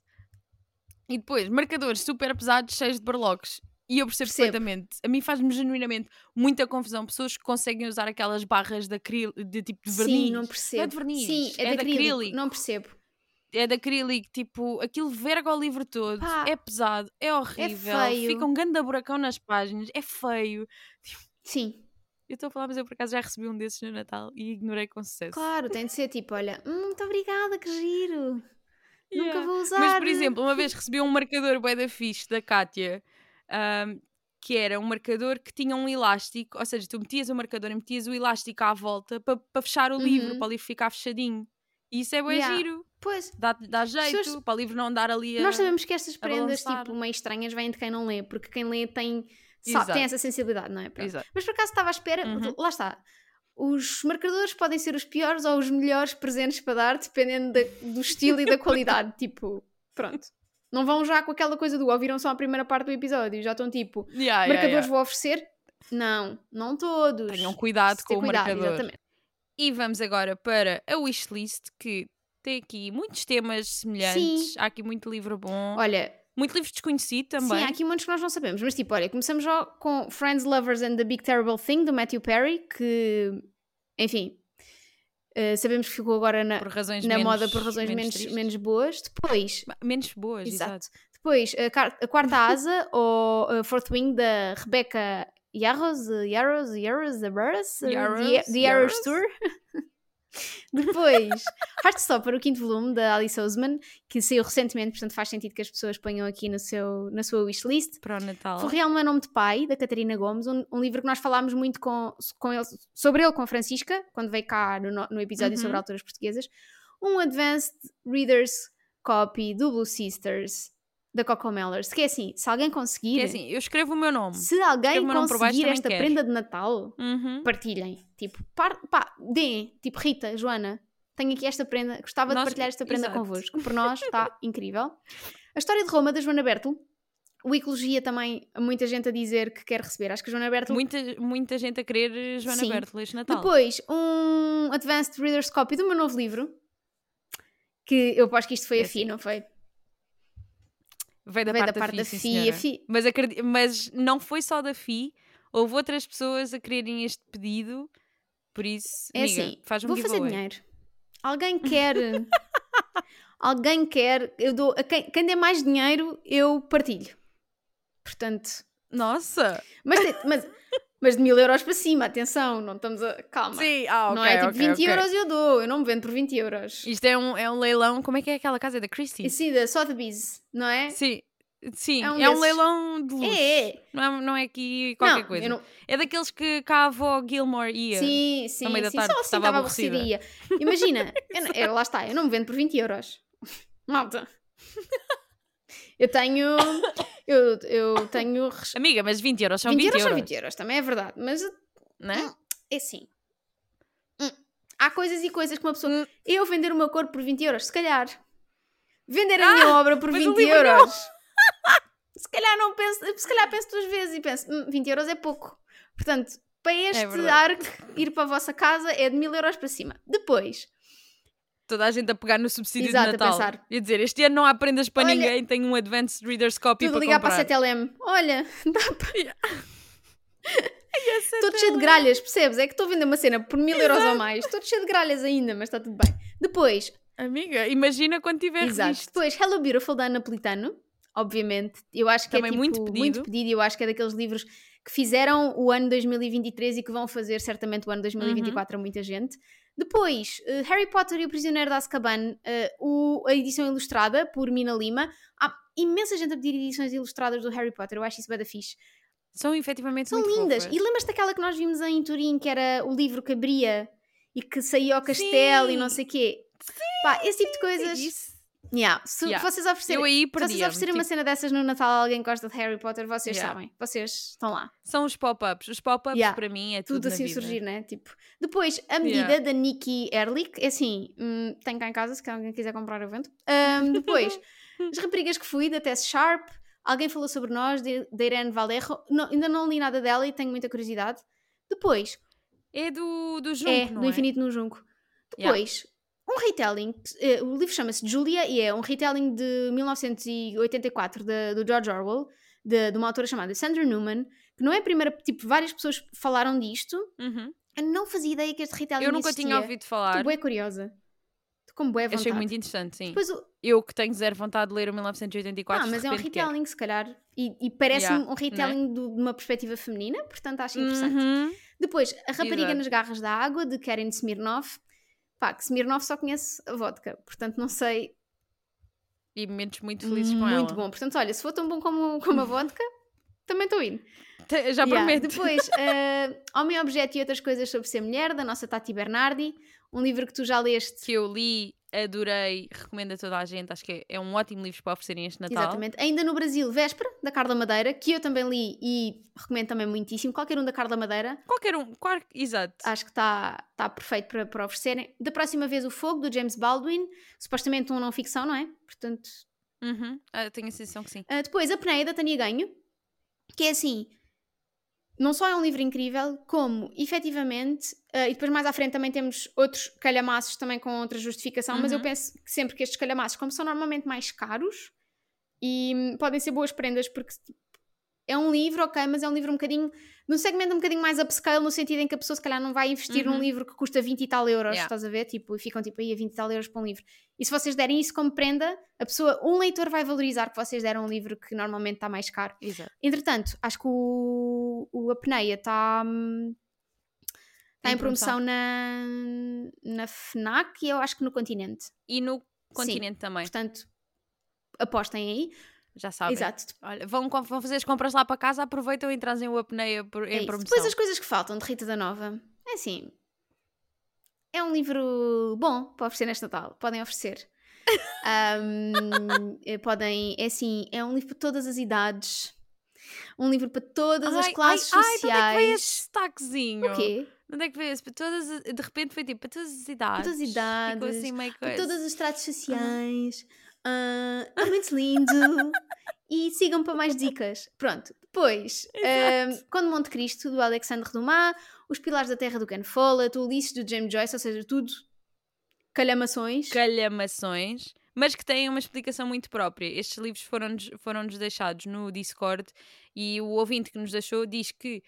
E depois, marcadores super pesados, cheios de barlocos. E eu percebo, Percebo. perfeitamente. A mim faz-me genuinamente muita confusão pessoas que conseguem usar aquelas barras de, acril... de tipo de verniz. sim, não percebo. Não é de verniz, Sim, é, é de de acrílico. acrílico. Não percebo. é de acrílico, tipo, aquilo verga o livro todo, Pá, é pesado, é horrível, feio. fica um ganda buracão nas páginas, é feio. Sim, Eu estou a falar, mas eu por acaso já recebi um desses no Natal e ignorei com sucesso. claro, tem de ser tipo, olha, "Hum, muito obrigada, que giro. Nunca Yeah. vou usar. Mas, por exemplo, uma vez recebi um marcador bué da fixe da Kátia, ahm, que era um marcador que tinha um elástico, ou seja, tu metias o marcador e metias o elástico à volta para pa fechar o livro, Uhum. para o livro ficar fechadinho. E isso é bem Yeah. giro, Pois, dá, dá jeito, Pessoas- para o livro não andar ali a... nós sabemos que estas prendas, tipo, meio estranhas, vêm de quem não lê, porque quem lê tem, tem essa sensibilidade, não é? Mas por acaso estava à espera, Uhum. lá está. Os marcadores podem ser os piores ou os melhores presentes para dar, dependendo da- do estilo e da qualidade. Tipo, pronto. Não vão já com aquela coisa do ouviram só a primeira parte do episódio, já estão tipo, Yeah, yeah, marcadores yeah. vou oferecer? Não, não todos. Tenham cuidado com o cuidado, marcador. Exatamente. E vamos agora para a wishlist, que tem aqui muitos temas semelhantes. Há aqui muito livro bom. Olha, Muito livro desconhecido também. sim, há aqui muitos que nós não sabemos, mas tipo, olha, começamos já com Friends, Lovers and the Big Terrible Thing, do Matthew Perry, que, enfim, eh, sabemos que ficou agora na, na menos, moda por razões menos, tristes. menos boas. Depois, menos boas, exato. Exato. Depois, a, a quarta asa, ou a Fourth Wing, da Rebecca Yarros, Yarros, Yarros, Yarros, Yarros, The Yarros. Tour. Depois, Heartstopper, o quinto volume, da Alice Oseman, que saiu recentemente, portanto faz sentido que as pessoas ponham aqui no seu, na sua wishlist. Para o Natal. O Real não é nome de pai, da Catarina Gomes, um, um livro que nós falámos muito com, com ele, sobre ele com a Francisca, quando veio cá no, no- no episódio Uhum. sobre autoras portuguesas. Um Advanced Reader's Copy do Blue Sisters, da Coco Mellers, que é assim, se alguém conseguir, Que é assim, eu escrevo o meu nome. se alguém nome baixo, conseguir também esta prenda de Natal, Uhum. partilhem. Tipo, par, pá, deem. Tipo, Rita, Joana, tenho aqui esta prenda, gostava Nós- de partilhar esta prenda exato. convosco. Por nós está incrível. A história de Roma, da Joana Bertel. O Ecologia também, muita gente a dizer que quer receber. Acho que a Joana Bertel Muita, muita gente a querer Joana Sim. Bertel este Natal. Depois, um Advanced Reader's Copy do meu novo livro. Que eu acho que isto foi É a FI, assim. não foi? Veio da Veio parte da parte da da FI, FI. sim, A senhora. FI Mas, mas não foi só da FI, houve outras pessoas a quererem este pedido, por isso, é amiga, assim, faz um vou fazer giveaway. dinheiro. Alguém quer... alguém quer... Eu dou, a quem, quem der mais dinheiro, eu partilho. Portanto... Nossa! Mas, mas, mas de mil euros para cima, atenção, não estamos a... Calma. Sim, ah, ok, não é tipo ok, 20 ok. euros eu dou, eu não me vendo por 20 euros. Isto é um, é um leilão, como é que é aquela casa? É da Christie? E sim, da Sotheby's, não é? Sim, sim, É é um um, desses. leilão de luz. É, é. Não, é, não é aqui qualquer não, coisa. não- É daqueles que cá a avó Gilmore ia. Sim, sim, meio da sim. tarde, Só assim estava aborrecida. aborrecida. ia. Imagina, eu- lá está, eu não me vendo por 20 euros. Malta. Eu tenho. Eu, eu tenho. Amiga, mas 20 euros são 20, 20, euros são 20 euros, também é verdade. Mas Não é? é assim. Hum, Há coisas e coisas que uma pessoa. Hum. Eu vender o meu corpo por 20 euros, se calhar. Vender a minha obra por Ah, mas o 20 livro não. euros. Se calhar não penso. Se calhar penso duas vezes e penso, "Hum, 20 euros é pouco. Portanto, para este É arco, ir para a vossa casa é de 1000 euros para cima. Depois, Toda a gente a pegar no subsídio Exato, a de Natal. pensar. E a dizer, este ano não há prendas para Olha, ninguém, tenho um Advanced Reader's Copy tudo para ligar para a comprar. 7LM. Olha, dá para. Yeah. Todo cheio de gralhas, percebes? É que estou a vender uma cena por mil euros ou mais. Todo cheio de gralhas ainda, mas está tudo bem. Depois, Amiga, imagina quando tiver exato. Depois, Hello Beautiful da Napolitano. Obviamente, eu acho que Também é tipo, muito pedido. pedido. e Eu acho que é daqueles livros que fizeram o ano 2023 e que vão fazer certamente o ano 2024 a muita gente. Depois, eh, Harry Potter e o Prisioneiro de Azkaban, eh, o- a edição ilustrada por Mina Lima. Há imensa gente a pedir edições ilustradas do Harry Potter, eu acho isso bem da fixe. São efetivamente São lindas. fofas. E lembras-te daquela que nós vimos em Turim, que era o livro que abria e que saía ao castelo e não Sim. sei o quê? Pá, esse tipo de coisas. Isso. Yeah. Se Yeah. vocês oferecerem, vocês oferecerem uma cena dessas no Natal a alguém que gosta de Harry Potter, vocês Yeah. sabem. Vocês estão lá. São os pop-ups. Os pop-ups Yeah. para mim é tudo, Tudo assim vida. surgir, né? Tipo. Depois, a medida da Nikki Erlich. É assim, hum, tenho cá em casa, se alguém quiser comprar, eu vendo. Ahm, depois, as raparigas que fui, da Tess Sharp. Alguém falou sobre nós, da Irene Valerro. Não, ainda não li nada dela e tenho muita curiosidade. Depois, É do, do Junco, é, do é? Infinito no Junco. Depois, um retelling, eh, o livro chama-se Julia e é um retelling de 1984 de- do George Orwell, de, de uma autora chamada Sandra Newman, que não é a primeira, tipo, várias pessoas falaram disto. Uhum. Eu não fazia ideia que este retelling Eu nunca existia. tinha ouvido falar. Estou bué curiosa. Estou com bué vontade. Achei muito interessante, sim. Depois, o- Eu que tenho zero vontade de ler o 1984. ah, mas é um repente quero. retelling, se calhar. E, e parece-me Yeah, um retelling do- de uma perspectiva feminina, portanto acho interessante. Uhum. Depois, A Rapariga Exato. nas Garras da Água, de Karen Smirnov. Pá, que Smirnov só conhece a vodka, portanto não sei. E momentos muito felizes com Muito ela. bom. Portanto, olha, se for tão bom como, como a vodka, também estou indo. Já Yeah. prometo. Depois, eh, Homem Objeto e Outras Coisas sobre Ser Mulher, da nossa Tati Bernardi. Um livro que tu já leste. Que eu li, adorei, recomendo a toda a gente. Acho que é um ótimo livro para oferecerem este Natal. Exatamente. Ainda no Brasil, Véspera, da Carla Madeira, que eu também li e recomendo também muitíssimo. Qualquer um da Carla Madeira. Qualquer um, qual- exato. Acho que está tá perfeito para, para oferecerem. Da próxima vez, O Fogo, do James Baldwin. Supostamente um não ficção, não é? Portanto, Uhum. Ah, tenho a sensação que sim. Uh, depois, A Peneia, da Tânia Ganho, que é assim, não só é um livro incrível, como, efetivamente, uh, e depois mais à frente também temos outros calhamaços também com outra justificação, mas eu Uhum. penso que sempre que estes calhamaços, como são normalmente mais caros, e hum, podem ser boas prendas, porque é um livro, ok, mas é um livro um bocadinho, num segmento um bocadinho mais upscale, no sentido em que a pessoa se calhar não vai investir num Uhum. livro que custa 20 e tal euros, Yeah. estás a ver? Tipo, e ficam tipo aí a 20 e tal euros para um livro. E se vocês derem isso como prenda, a pessoa, um leitor vai valorizar que vocês deram um livro que normalmente está mais caro. Exato. Entretanto, acho que o, o Apneia está hum, tá Em em promoção na, na FNAC e eu acho que no continente. E no continente também, Portanto, apostem aí. Já sabem. Exato. Olha, vão, vão fazer as compras lá para casa, aproveitam e trazem o apneia É em isso. promoção. Depois as coisas que faltam de Rita da Nova. É assim. É um livro bom para oferecer neste Natal. Podem oferecer. Ahm, eh, podem. É assim. É um livro para todas as idades. Um livro para todas as Ai, classes ai, ai, de onde é que veio sociais. esse destaquezinho? o quê? De onde é que veio esse? Para todas, as- de repente foi tipo, para todas as idades. todas as idades, Ficou assim meio Para coisa. todos os estratos sociais. Ah, é muito lindo. e sigam para mais dicas. Pronto. Depois, ah, Conde Monte Cristo, do Alexandre Dumas, Os Pilares da Terra, do Ken Follett, o Ulisses, do James Joyce, ou seja, tudo calhamações. calhamações, mas que têm uma explicação muito própria. Estes livros foram-nos foram deixados no Discord e o ouvinte que nos deixou diz que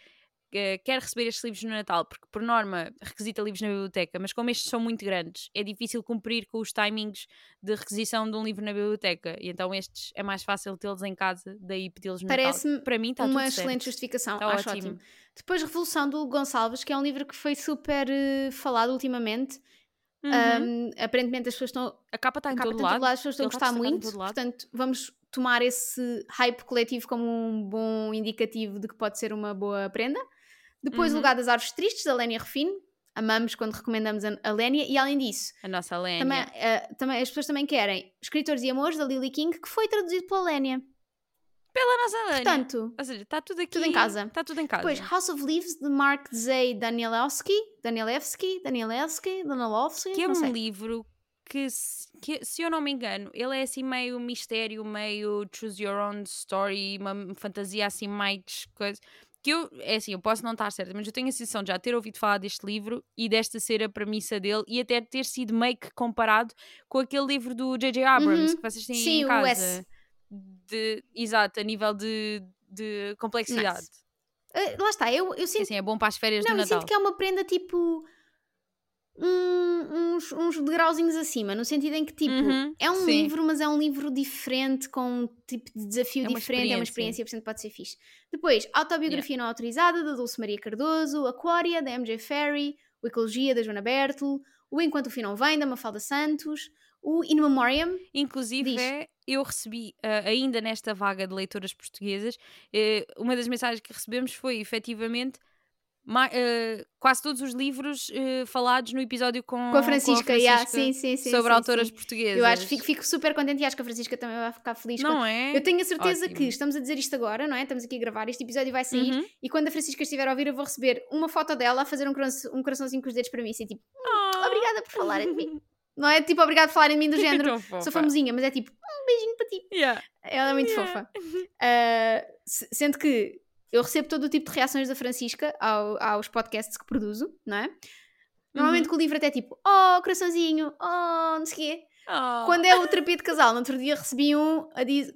quer receber estes livros no Natal, porque por norma requisita livros na biblioteca, mas como estes são muito grandes, é difícil cumprir com os timings de requisição de um livro na biblioteca. E então estes é mais fácil tê-los em casa, daí pedi-los no Parece-me Natal. Para mim está uma excelente certo. justificação. Tá Acho ótimo. ótimo. Depois, Revolução, do Gonçalves, que é um livro que foi super eh, falado ultimamente. Uhum. Um, aparentemente, as pessoas estão a capa está em todo está todo lado, as pessoas estão a está gostar muito, portanto vamos tomar esse hype coletivo como um bom indicativo de que pode ser uma boa prenda. Depois o Uhum. Lugar das Árvores Tristes, da Lénia Refino, amamos quando recomendamos a a Lénia, e além disso, A nossa Lénia. também, eh, também as pessoas também querem Escritores e Amores, da Lily King, que foi traduzido pela Lénia. Pela nossa Lénia. Portanto, Ou seja, está tudo aqui. Tudo em casa. Está tudo em casa. depois House of Leaves, de Mark Zay Danielewski, Danielewski, Danielewski, Danielewski, que é um livro que se, que, se eu não me engano, ele é assim meio mistério, meio choose your own story, uma fantasia assim mais coisa. Que eu, é assim, eu posso não estar certa, mas eu tenho a sensação de já ter ouvido falar deste livro e desta ser a premissa dele e até ter sido meio que comparado com aquele livro do J.J. Abrams Uhum. que vocês têm Sim, em o casa. S. De, exato, a nível de, de complexidade. Nice. Eh, lá está, eu, eu Que, sinto assim, é bom para as férias Não, do eu Natal. sinto que é uma prenda tipo. Um- uns, uns degrauzinhos acima, no sentido em que, tipo, Uhum, é um sim. livro, mas é um livro diferente, com um tipo de desafio É diferente, é uma experiência. portanto pode ser fixe. Depois, autobiografia não autorizada, da Dulce Maria Cardoso, Aquária, da MJ Ferry, o Ecologia, da Joana Bertel, o Enquanto o Fim Não Vem, da Mafalda Santos, o In Memoriam, Inclusive, Diz. é, eu recebi, ah, ainda nesta vaga de leitoras portuguesas, eh, uma das mensagens que recebemos foi, efetivamente, ma- eh, quase todos os livros eh, falados no episódio com, com a Francisca, yeah, Francisca sim, sim, sim. sobre sim, autoras sim. portuguesas. Eu acho, fico, fico super contente e acho que a Francisca também vai ficar feliz com Não é? Eu tenho a certeza Ótimo. que estamos a dizer isto agora, não é? Estamos aqui a gravar, este episódio vai sair Uhum. e quando a Francisca estiver a ouvir, eu vou receber uma foto dela a fazer um, coração, um coraçãozinho com os dedos para mim, assim, tipo, Ah. obrigada por falarem de mim. Não é tipo obrigado por falarem de mim do género, Tão fofa. sou famosinha, mas é tipo, um beijinho para ti. Yeah. Ela é muito Yeah. fofa. Se- sendo que eu recebo todo o tipo de reações da Francisca ao- aos podcasts que produzo, não é? Normalmente Uhum. com o livro até tipo, oh, coraçãozinho, oh, não sei o quê. Ah. Quando é o terapia de casal, no outro dia recebi um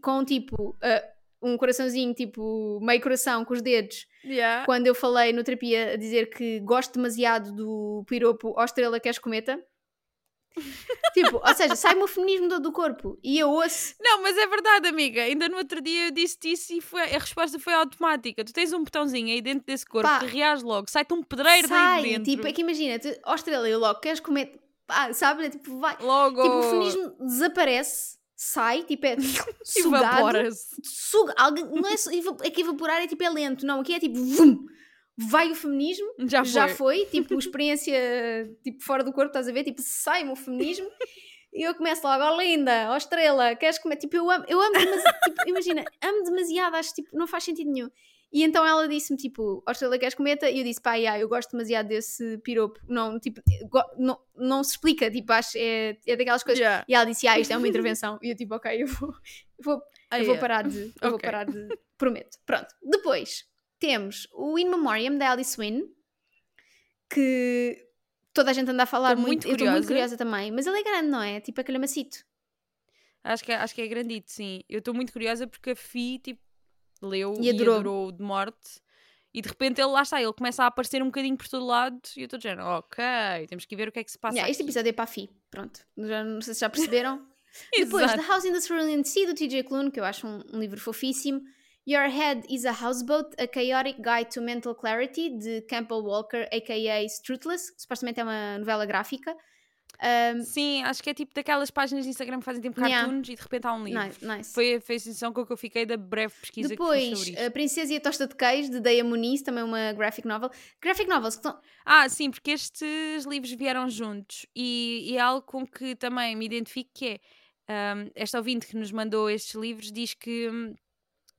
com tipo ah, um coraçãozinho, tipo meio coração com os dedos. Yeah. Quando eu falei no terapia a dizer que gosto demasiado do piropo estrela queres cometa. Tipo, ou seja, sai-me o feminismo do, do corpo e eu ouço. Não, mas é verdade, amiga. Ainda no outro dia eu disse-te isso e foi, a resposta foi automática. Tu tens um botãozinho aí dentro desse corpo Pá. que reage logo, sai-te um pedreiro sai, daí dentro. tipo, é que imagina, tu, eu logo queres comer, pá, sabe? É Tipo, vai. Logo. Tipo, o feminismo desaparece, sai, tipo, é sugado. evapora-se. suga, alguém, não é, é que evaporar é tipo é lento, não, aqui é tipo vum, vai o feminismo, Já foi. já foi, tipo experiência tipo fora do corpo, estás a ver, tipo sai-me o feminismo e eu começo logo, ó linda, ó estrela, queres comer, tipo eu amo, eu amo demasiado, tipo, imagina, amo demasiado, acho tipo, não faz sentido nenhum. E então ela disse-me, tipo, Australia queres cometa? E eu disse, pá, yeah, eu gosto demasiado desse piropo. Não, tipo, não, não se explica, tipo, acho, é, é daquelas coisas. Yeah. E ela disse, ah, isto é uma intervenção. E eu, tipo, ok, eu vou, eu vou, ah, eu vou parar de, eu okay. vou parar de, prometo. Pronto. Depois, temos o In Memoriam, da Alice Wynne, que toda a gente anda a falar muito, muito. Eu estou muito curiosa também, mas ele é grande, não é? Tipo aquele macito. Acho que, é, acho que é grandito, sim. Eu estou muito curiosa porque a Fi, tipo, leu e adorou. e adorou de morte. E de repente ele lá está, ele começa a aparecer um bocadinho por todo lado e eu estou dizendo, ok, temos que ver o que é que se passa. Yeah, este episódio é para a FI, pronto. Já, não sei se já perceberam. Depois, The House in the Cerulean Sea, do TJ Klune, que eu acho um, um, livro fofíssimo. Your Head is a Houseboat, A Chaotic Guide to Mental Clarity, de Campbell Walker, a.k.a. Strutless. Supostamente é uma novela gráfica. Um, Sim, acho que é tipo daquelas páginas de Instagram que fazem tipo cartoons yeah. e de repente há um livro. Nice, nice. Foi, a sensação com que eu fiquei da breve pesquisa Depois, que fiz sobre isto. A Princesa e a Tosta de Queijo, de Deia Muniz, também uma graphic novel. Graphic novels que estão... Ah, sim, porque estes livros vieram juntos e, e é algo com que também me identifico que é um, esta ouvinte que nos mandou estes livros diz que hum,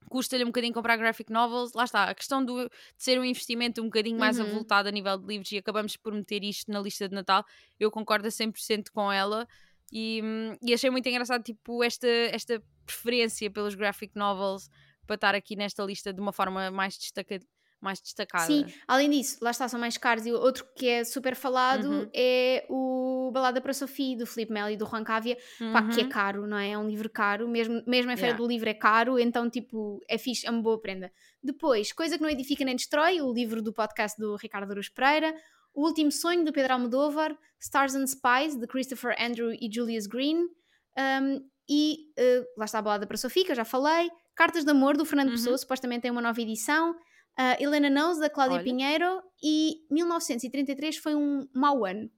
custa-lhe um bocadinho comprar graphic novels. Lá está, a questão do, de ser um investimento um bocadinho mais uhum. avultado a nível de livros e acabamos por meter isto na lista de Natal, eu concordo a 100% com ela. E, hum, e achei muito engraçado tipo, esta, esta preferência pelos graphic novels para estar aqui nesta lista de uma forma mais destacada mais destacada. Sim, além disso, lá está, são mais caros. E outro que é super falado uhum. é o Balada para Sophie, do Felipe Melo e do Juan Cávia, uhum. pá, que é uhum. caro, não é? É um livro caro, mesmo, mesmo a Feira yeah. do Livro é caro, então, tipo, é fixe, é uma boa prenda. Depois, Coisa que não edifica nem destrói, o livro do podcast do Ricardo Aruz Pereira, O Último Sonho, do Pedro Almodóvar, Stars and Spies, de Christopher Andrew e Julius Green, um, e uh, lá está a Balada para Sophie, que eu já falei, Cartas de Amor, do Fernando uhum. Pessoa, supostamente tem uma nova edição, Uh, Helena Knows, da Cláudia Olha. Pinheiro, e 1933 foi um mau ano.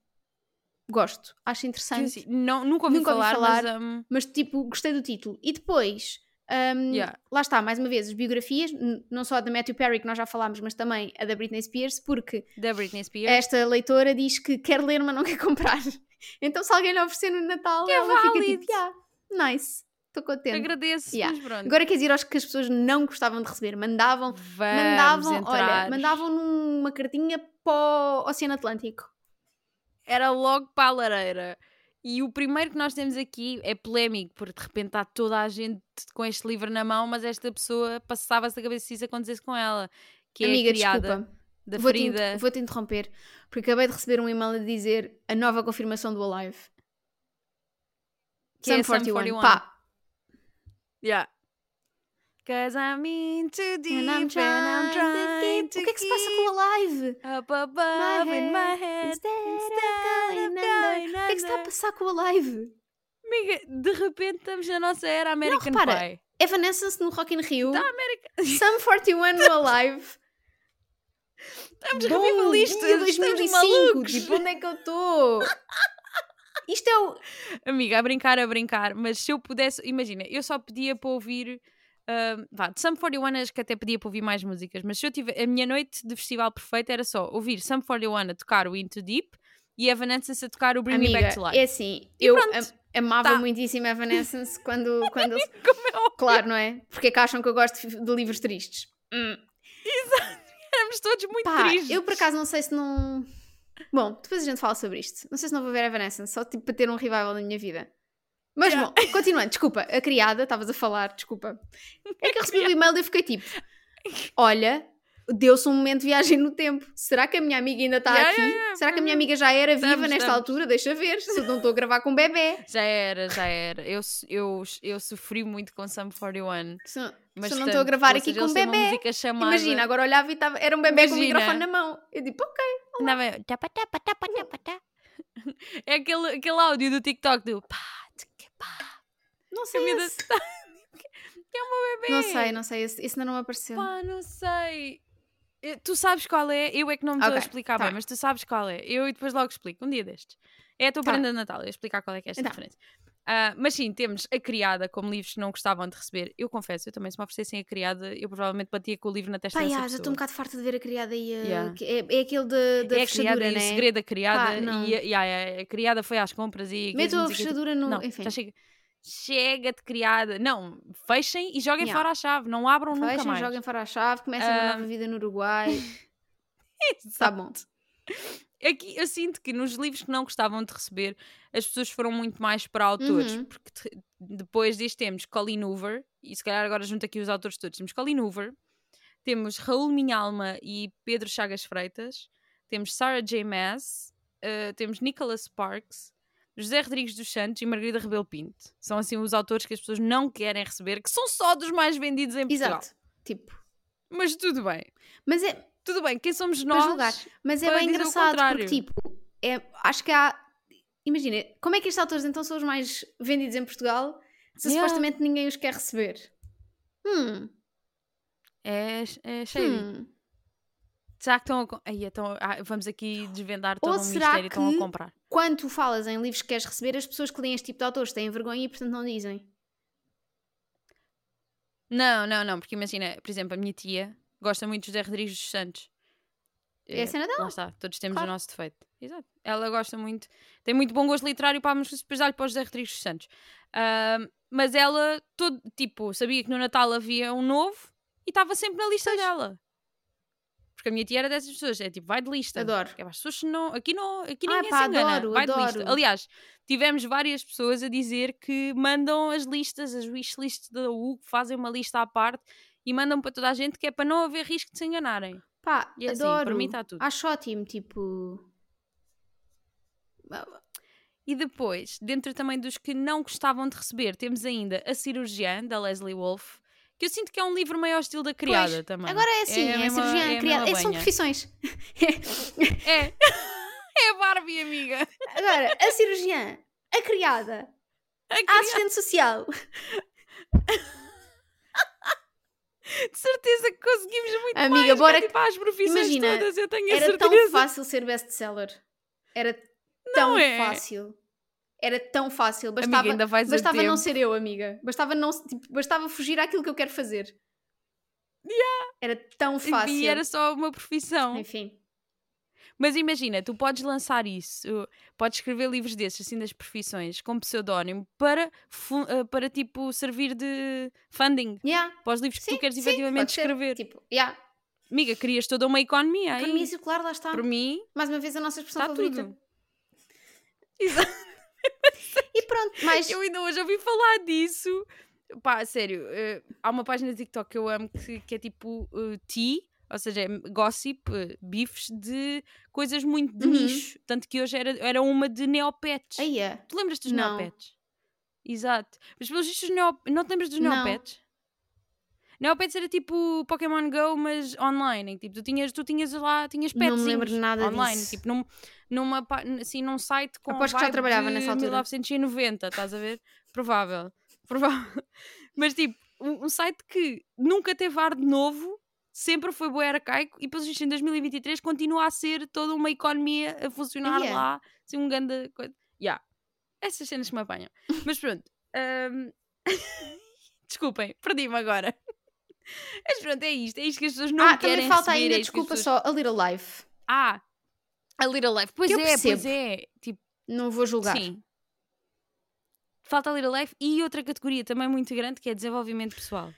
Gosto, acho interessante. Não, nunca ouvi nunca falar, ouvi falar mas, um... mas, tipo, gostei do título. E depois, um, yeah. lá está, mais uma vez, as biografias, não só a da Matthew Perry, que nós já falámos, mas também a da Britney Spears, porque da Britney Spears. esta leitora diz que quer ler, mas não quer comprar. Então, se alguém lhe oferecer no Natal, que é ela é fica tipo, yeah, nice. Estou contente. Agradeço, yeah. Agora quer dizer aos que as pessoas não gostavam de receber. Mandavam, Vamos mandavam, entrar. olha, mandavam numa cartinha para o Oceano Atlântico. Era logo para a lareira. E o primeiro que nós temos aqui é polémico, porque de repente está toda a gente com este livro na mão, mas esta pessoa passava-se a cabeça se isso acontecesse com ela. Que Amiga, é a criada desculpa. da vou Frida. Te, vou-te interromper, porque acabei de receber um e-mail a dizer a nova confirmação do Alive. Que Sam é 41. 41. Pá, Yeah. Cause I'm in too deep and I'm trying, and I'm trying to O que é que se passa com a live? Up above my in my head instead, instead of going under. O que é que se está a passar com a live? Amiga, de repente estamos na nossa era American Não, repara, Pie. Evanescence no Rock in Rio. Da América. Sum 41 no Alive. Estamos revivalistas. 2005. Tipo, onde é que eu estou? Isto é o. Amiga, a brincar, a brincar, mas se eu pudesse. Imagina, eu só pedia para ouvir. Uh, vá, de Sum 41 acho que até pedia para ouvir mais músicas, mas se eu tiver. A minha noite de festival perfeita era só ouvir Sum 41 a tocar o Into Deep e Evanescence a tocar o Bring Amiga, Me Back to Life. É assim, e eu amava tá. muitíssimo Evanescence quando. quando é claro, não é? Porque é que acham que eu gosto de livros tristes? Hum. Exato, éramos todos muito Pá, tristes. Eu por acaso não sei se não Bom, depois a gente fala sobre isto. Não sei se não vou ver Evanescence, só tipo para ter um revival na minha vida. Mas yeah. bom, continuando, desculpa, a criada, estavas a falar, desculpa. É que eu recebi o e-mail e eu fiquei tipo: Olha, deu-se um momento de viagem no tempo. Será que a minha amiga ainda está yeah, aqui? Yeah, Será que a minha amiga já era viva estamos, nesta estamos. altura? Deixa ver, se eu não estou a gravar com um bebê. Já era, já era. Eu, eu, eu sofri muito com Sum 41. Se, mas se eu não estou a gravar aqui com um bebê. Imagina, agora olhava e tava, era um bebê Imagina. com o microfone na mão. Eu digo, ok. Não, tapa, tapa, tapa, tapa, tapa. É aquele, aquele áudio do TikTok do pá, pá. Não sei. Esse. Que é uma bebê. Não sei, não sei. Esse, esse ainda não apareceu. Pá, não sei. Tu sabes qual é? Eu é que não me estou okay, a explicar tá. bem, mas tu sabes qual é. Eu e depois logo explico, um dia destes. É a tua tá. prenda de Natal, eu explicar qual é que é esta então. diferença. Uh, mas sim, temos a criada como livros que não gostavam de receber. Eu confesso, eu também se me oferecessem a criada, eu provavelmente batia com o livro na testa Pá, dessa já, já estou um bocado farta de ver a criada e a... yeah. é, é aquele de, da é fechadura, criada, né? o segredo da criada Pá, e, a, e a, a, criada foi às compras e... Meto a fechadura no... Não, Enfim. já chega. chega de criada. Não, fechem e joguem Yeah. fora a chave. Não abram nunca Fechem, mais. joguem fora a chave, comecem uma Ah. nova vida no Uruguai. Tá Exato. bom. Aqui eu sinto que nos livros que não gostavam de receber, as pessoas foram muito mais para autores, Uhum. porque te- depois disto temos Colin Hoover, e se calhar agora junto aqui os autores todos, temos Colin Hoover, temos Raul Minhalma e Pedro Chagas Freitas, temos Sarah J. Maas, eh, temos Nicholas Sparks, José Rodrigues dos Santos e Margarida Rebelo Pinto. São assim os autores que as pessoas não querem receber, que são só dos mais vendidos em Portugal. Exato. Tipo. Mas tudo bem. Mas é, Tudo bem, quem somos Para nós? julgar. mas é para bem engraçado porque, tipo, é, acho que há. Imagina, como é que estes autores então são os mais vendidos em Portugal se Yeah. supostamente ninguém os quer receber? Hum. É, é cheio. hum. Será que estão a. Ai, então, ah, vamos aqui desvendar todo Ou um será mistério e estão a que- comprar. Quando tu falas em livros que queres receber, as pessoas que leem este tipo de autores têm vergonha e portanto não dizem. Não, não, não, porque imagina, por exemplo, a minha tia gosta muito de José Rodrigues dos Santos. É a cena dela. Lá está, todos temos Claro. o nosso defeito. Exato. Ela gosta muito, tem muito bom gosto literário para dá-lhe para o José Rodrigues dos Santos. Ahm, mas ela, todo, tipo, sabia que no Natal havia um novo e estava sempre na lista dela. Porque a minha tia era dessas pessoas, é tipo, vai de lista. Adoro. É, as pessoas não, aqui não, aqui Ah, ninguém pá, se engana, adoro, vai de lista. adoro. Aliás, tivemos várias pessoas a dizer que mandam as listas, as wishlists da U, fazem uma lista à parte e mandam para toda a gente que é para não haver risco de se enganarem. Pá, E assim, adoro. para mim está tudo. Acho ótimo, tipo. E depois, dentro também dos que não gostavam de receber, temos ainda A Cirurgiã, da Leslie Wolfe, que eu sinto que é um livro meio ao estilo da criada Pois, também. Agora é assim, a é, mesma- cirurgiã, é a criada. É, são profissões. É. é a Barbie, amiga. Agora, a cirurgiã, a criada, A a criada. assistente social. De certeza que conseguimos muito Amiga, mais. bora que tipo, as profissões Imagina, todas, eu tenho a Era certeza. tão fácil ser best-seller. Era tão é? fácil. Era tão fácil. Bastava, Amiga, ainda vais bastava não ser eu, amiga. Bastava, não, tipo, bastava fugir àquilo que eu quero fazer. Era tão fácil. E era só uma profissão. Enfim. Mas imagina, tu podes lançar isso, podes escrever livros desses, assim, das profissões, com pseudónimo, para, eh, para tipo, servir de funding Yeah. para os livros que Sim, tu queres sim, efetivamente ser. escrever. Tipo, yeah. Amiga, crias toda uma economia aí. Economia circular, lá está. Por mim, Mais uma vez a nossa expressão está favorita. tudo. Exato. E pronto, mas Eu ainda hoje ouvi falar disso. Pá, sério, eh, há uma página de TikTok que eu amo que, que é tipo eh, tea, ou seja, é gossip, eh, bifes de coisas muito de Uhum. nicho. Tanto que hoje era, era uma de neopets. aí é. Tu lembras dos Não. neopets? Exato. Mas pelos vistos, não te lembras dos Não. neopets? Neopets era tipo Pokémon Go, mas online. em Tipo, tu tinhas, tu tinhas lá, tinhas Não me pets lembro nada online. disso. Tipo, num, numa, assim, num site com Aposto que já trabalhava nessa altura. 1990, estás a ver? Provável. Provável. Mas tipo, um, um site que nunca teve ar de novo, sempre foi bué arcaico e depois em 2023 continua a ser toda uma economia a funcionar Yeah. lá, assim um grande coisa. Yeah. Essas cenas que me apanham. Mas pronto. hum, Desculpem, perdi-me agora. Mas pronto, é isto. É isto que as pessoas não ah, querem também falta ainda, é isto que desculpa pessoas- só, a Little Life. Ah, a Little Life. Pois Eu é, pois é. Tipo, Não vou julgar. Sim. Falta a Little Life e outra categoria também muito grande que é desenvolvimento pessoal.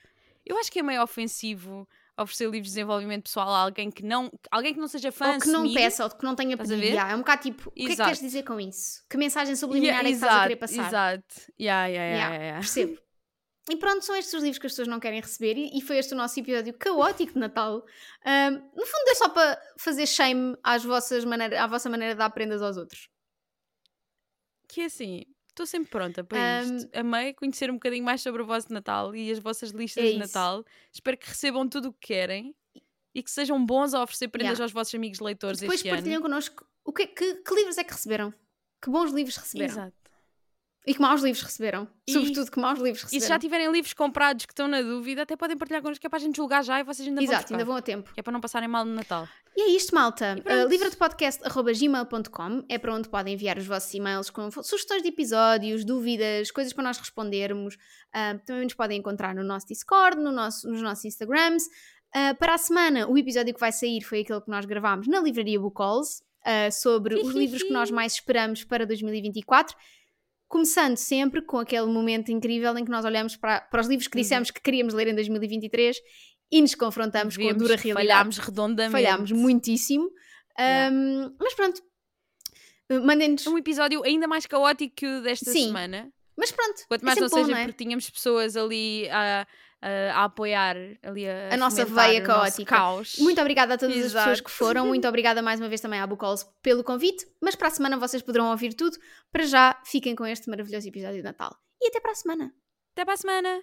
Eu acho que é meio ofensivo oferecer livros de desenvolvimento pessoal a alguém que não, alguém que não seja fã Ou que não assumido. peça, ou que não tenha pedido. Yeah, é um bocado tipo, o que é que Exato. queres dizer com isso? Que mensagem subliminar Yeah, é que estás a querer exato, passar? Exato. Yeah, yeah, yeah. Percebo. E pronto, são estes os livros que as pessoas não querem receber e, foi este o nosso episódio caótico de Natal. Ahm, no fundo é só para fazer shame às vossas maneira, à vossa maneira de dar prendas aos outros. Que é assim, estou sempre pronta para Um, isto. Amei conhecer um bocadinho mais sobre o vosso Natal e as vossas listas É de. Natal. Espero que recebam tudo o que querem e que sejam bons a oferecer prendas Yeah. aos vossos amigos leitores Depois este partilhem ano. connosco o que, que, que livros é que receberam. Que bons livros receberam. Exato. E que maus livros receberam. E- Sobretudo que maus livros E receberam. se já tiverem livros comprados que estão na dúvida, até podem partilhar connosco que é para a gente julgar já e vocês ainda vão Exato, trocar. ainda vão a tempo. Que é para não passarem mal no Natal. E é isto, malta. E. Uh, livrodepodcast.gmail.com é para onde podem enviar os vossos e-mails com sugestões de episódios, dúvidas, coisas para nós respondermos. Uh, também nos podem encontrar no nosso Discord, no nosso, nos nossos Instagrams. Uh, para a semana, o episódio que vai sair foi aquele que nós gravámos na livraria Bookalls uh, sobre os livros que nós mais esperamos para 2024. Começando sempre com aquele momento incrível em que nós olhamos para, para os livros que dissemos que queríamos ler em 2023 e nos confrontamos com a dura realidade. Falhámos redondamente. Falhámos muitíssimo. Yeah. Um, mas pronto, Uh, mandem-nos. Um episódio ainda mais caótico que o desta Sim. semana. Mas pronto, Quanto é mais não sempre bom, seja não é? porque tínhamos pessoas ali a, a, a apoiar ali a, A nossa veia caótica. caos. Muito obrigada a todas as pessoas Exato. que foram. Muito obrigada mais uma vez também à Bucols pelo convite. Mas para a semana vocês poderão ouvir tudo. Para já, fiquem com este maravilhoso episódio de Natal. E até para a semana. Até para a semana.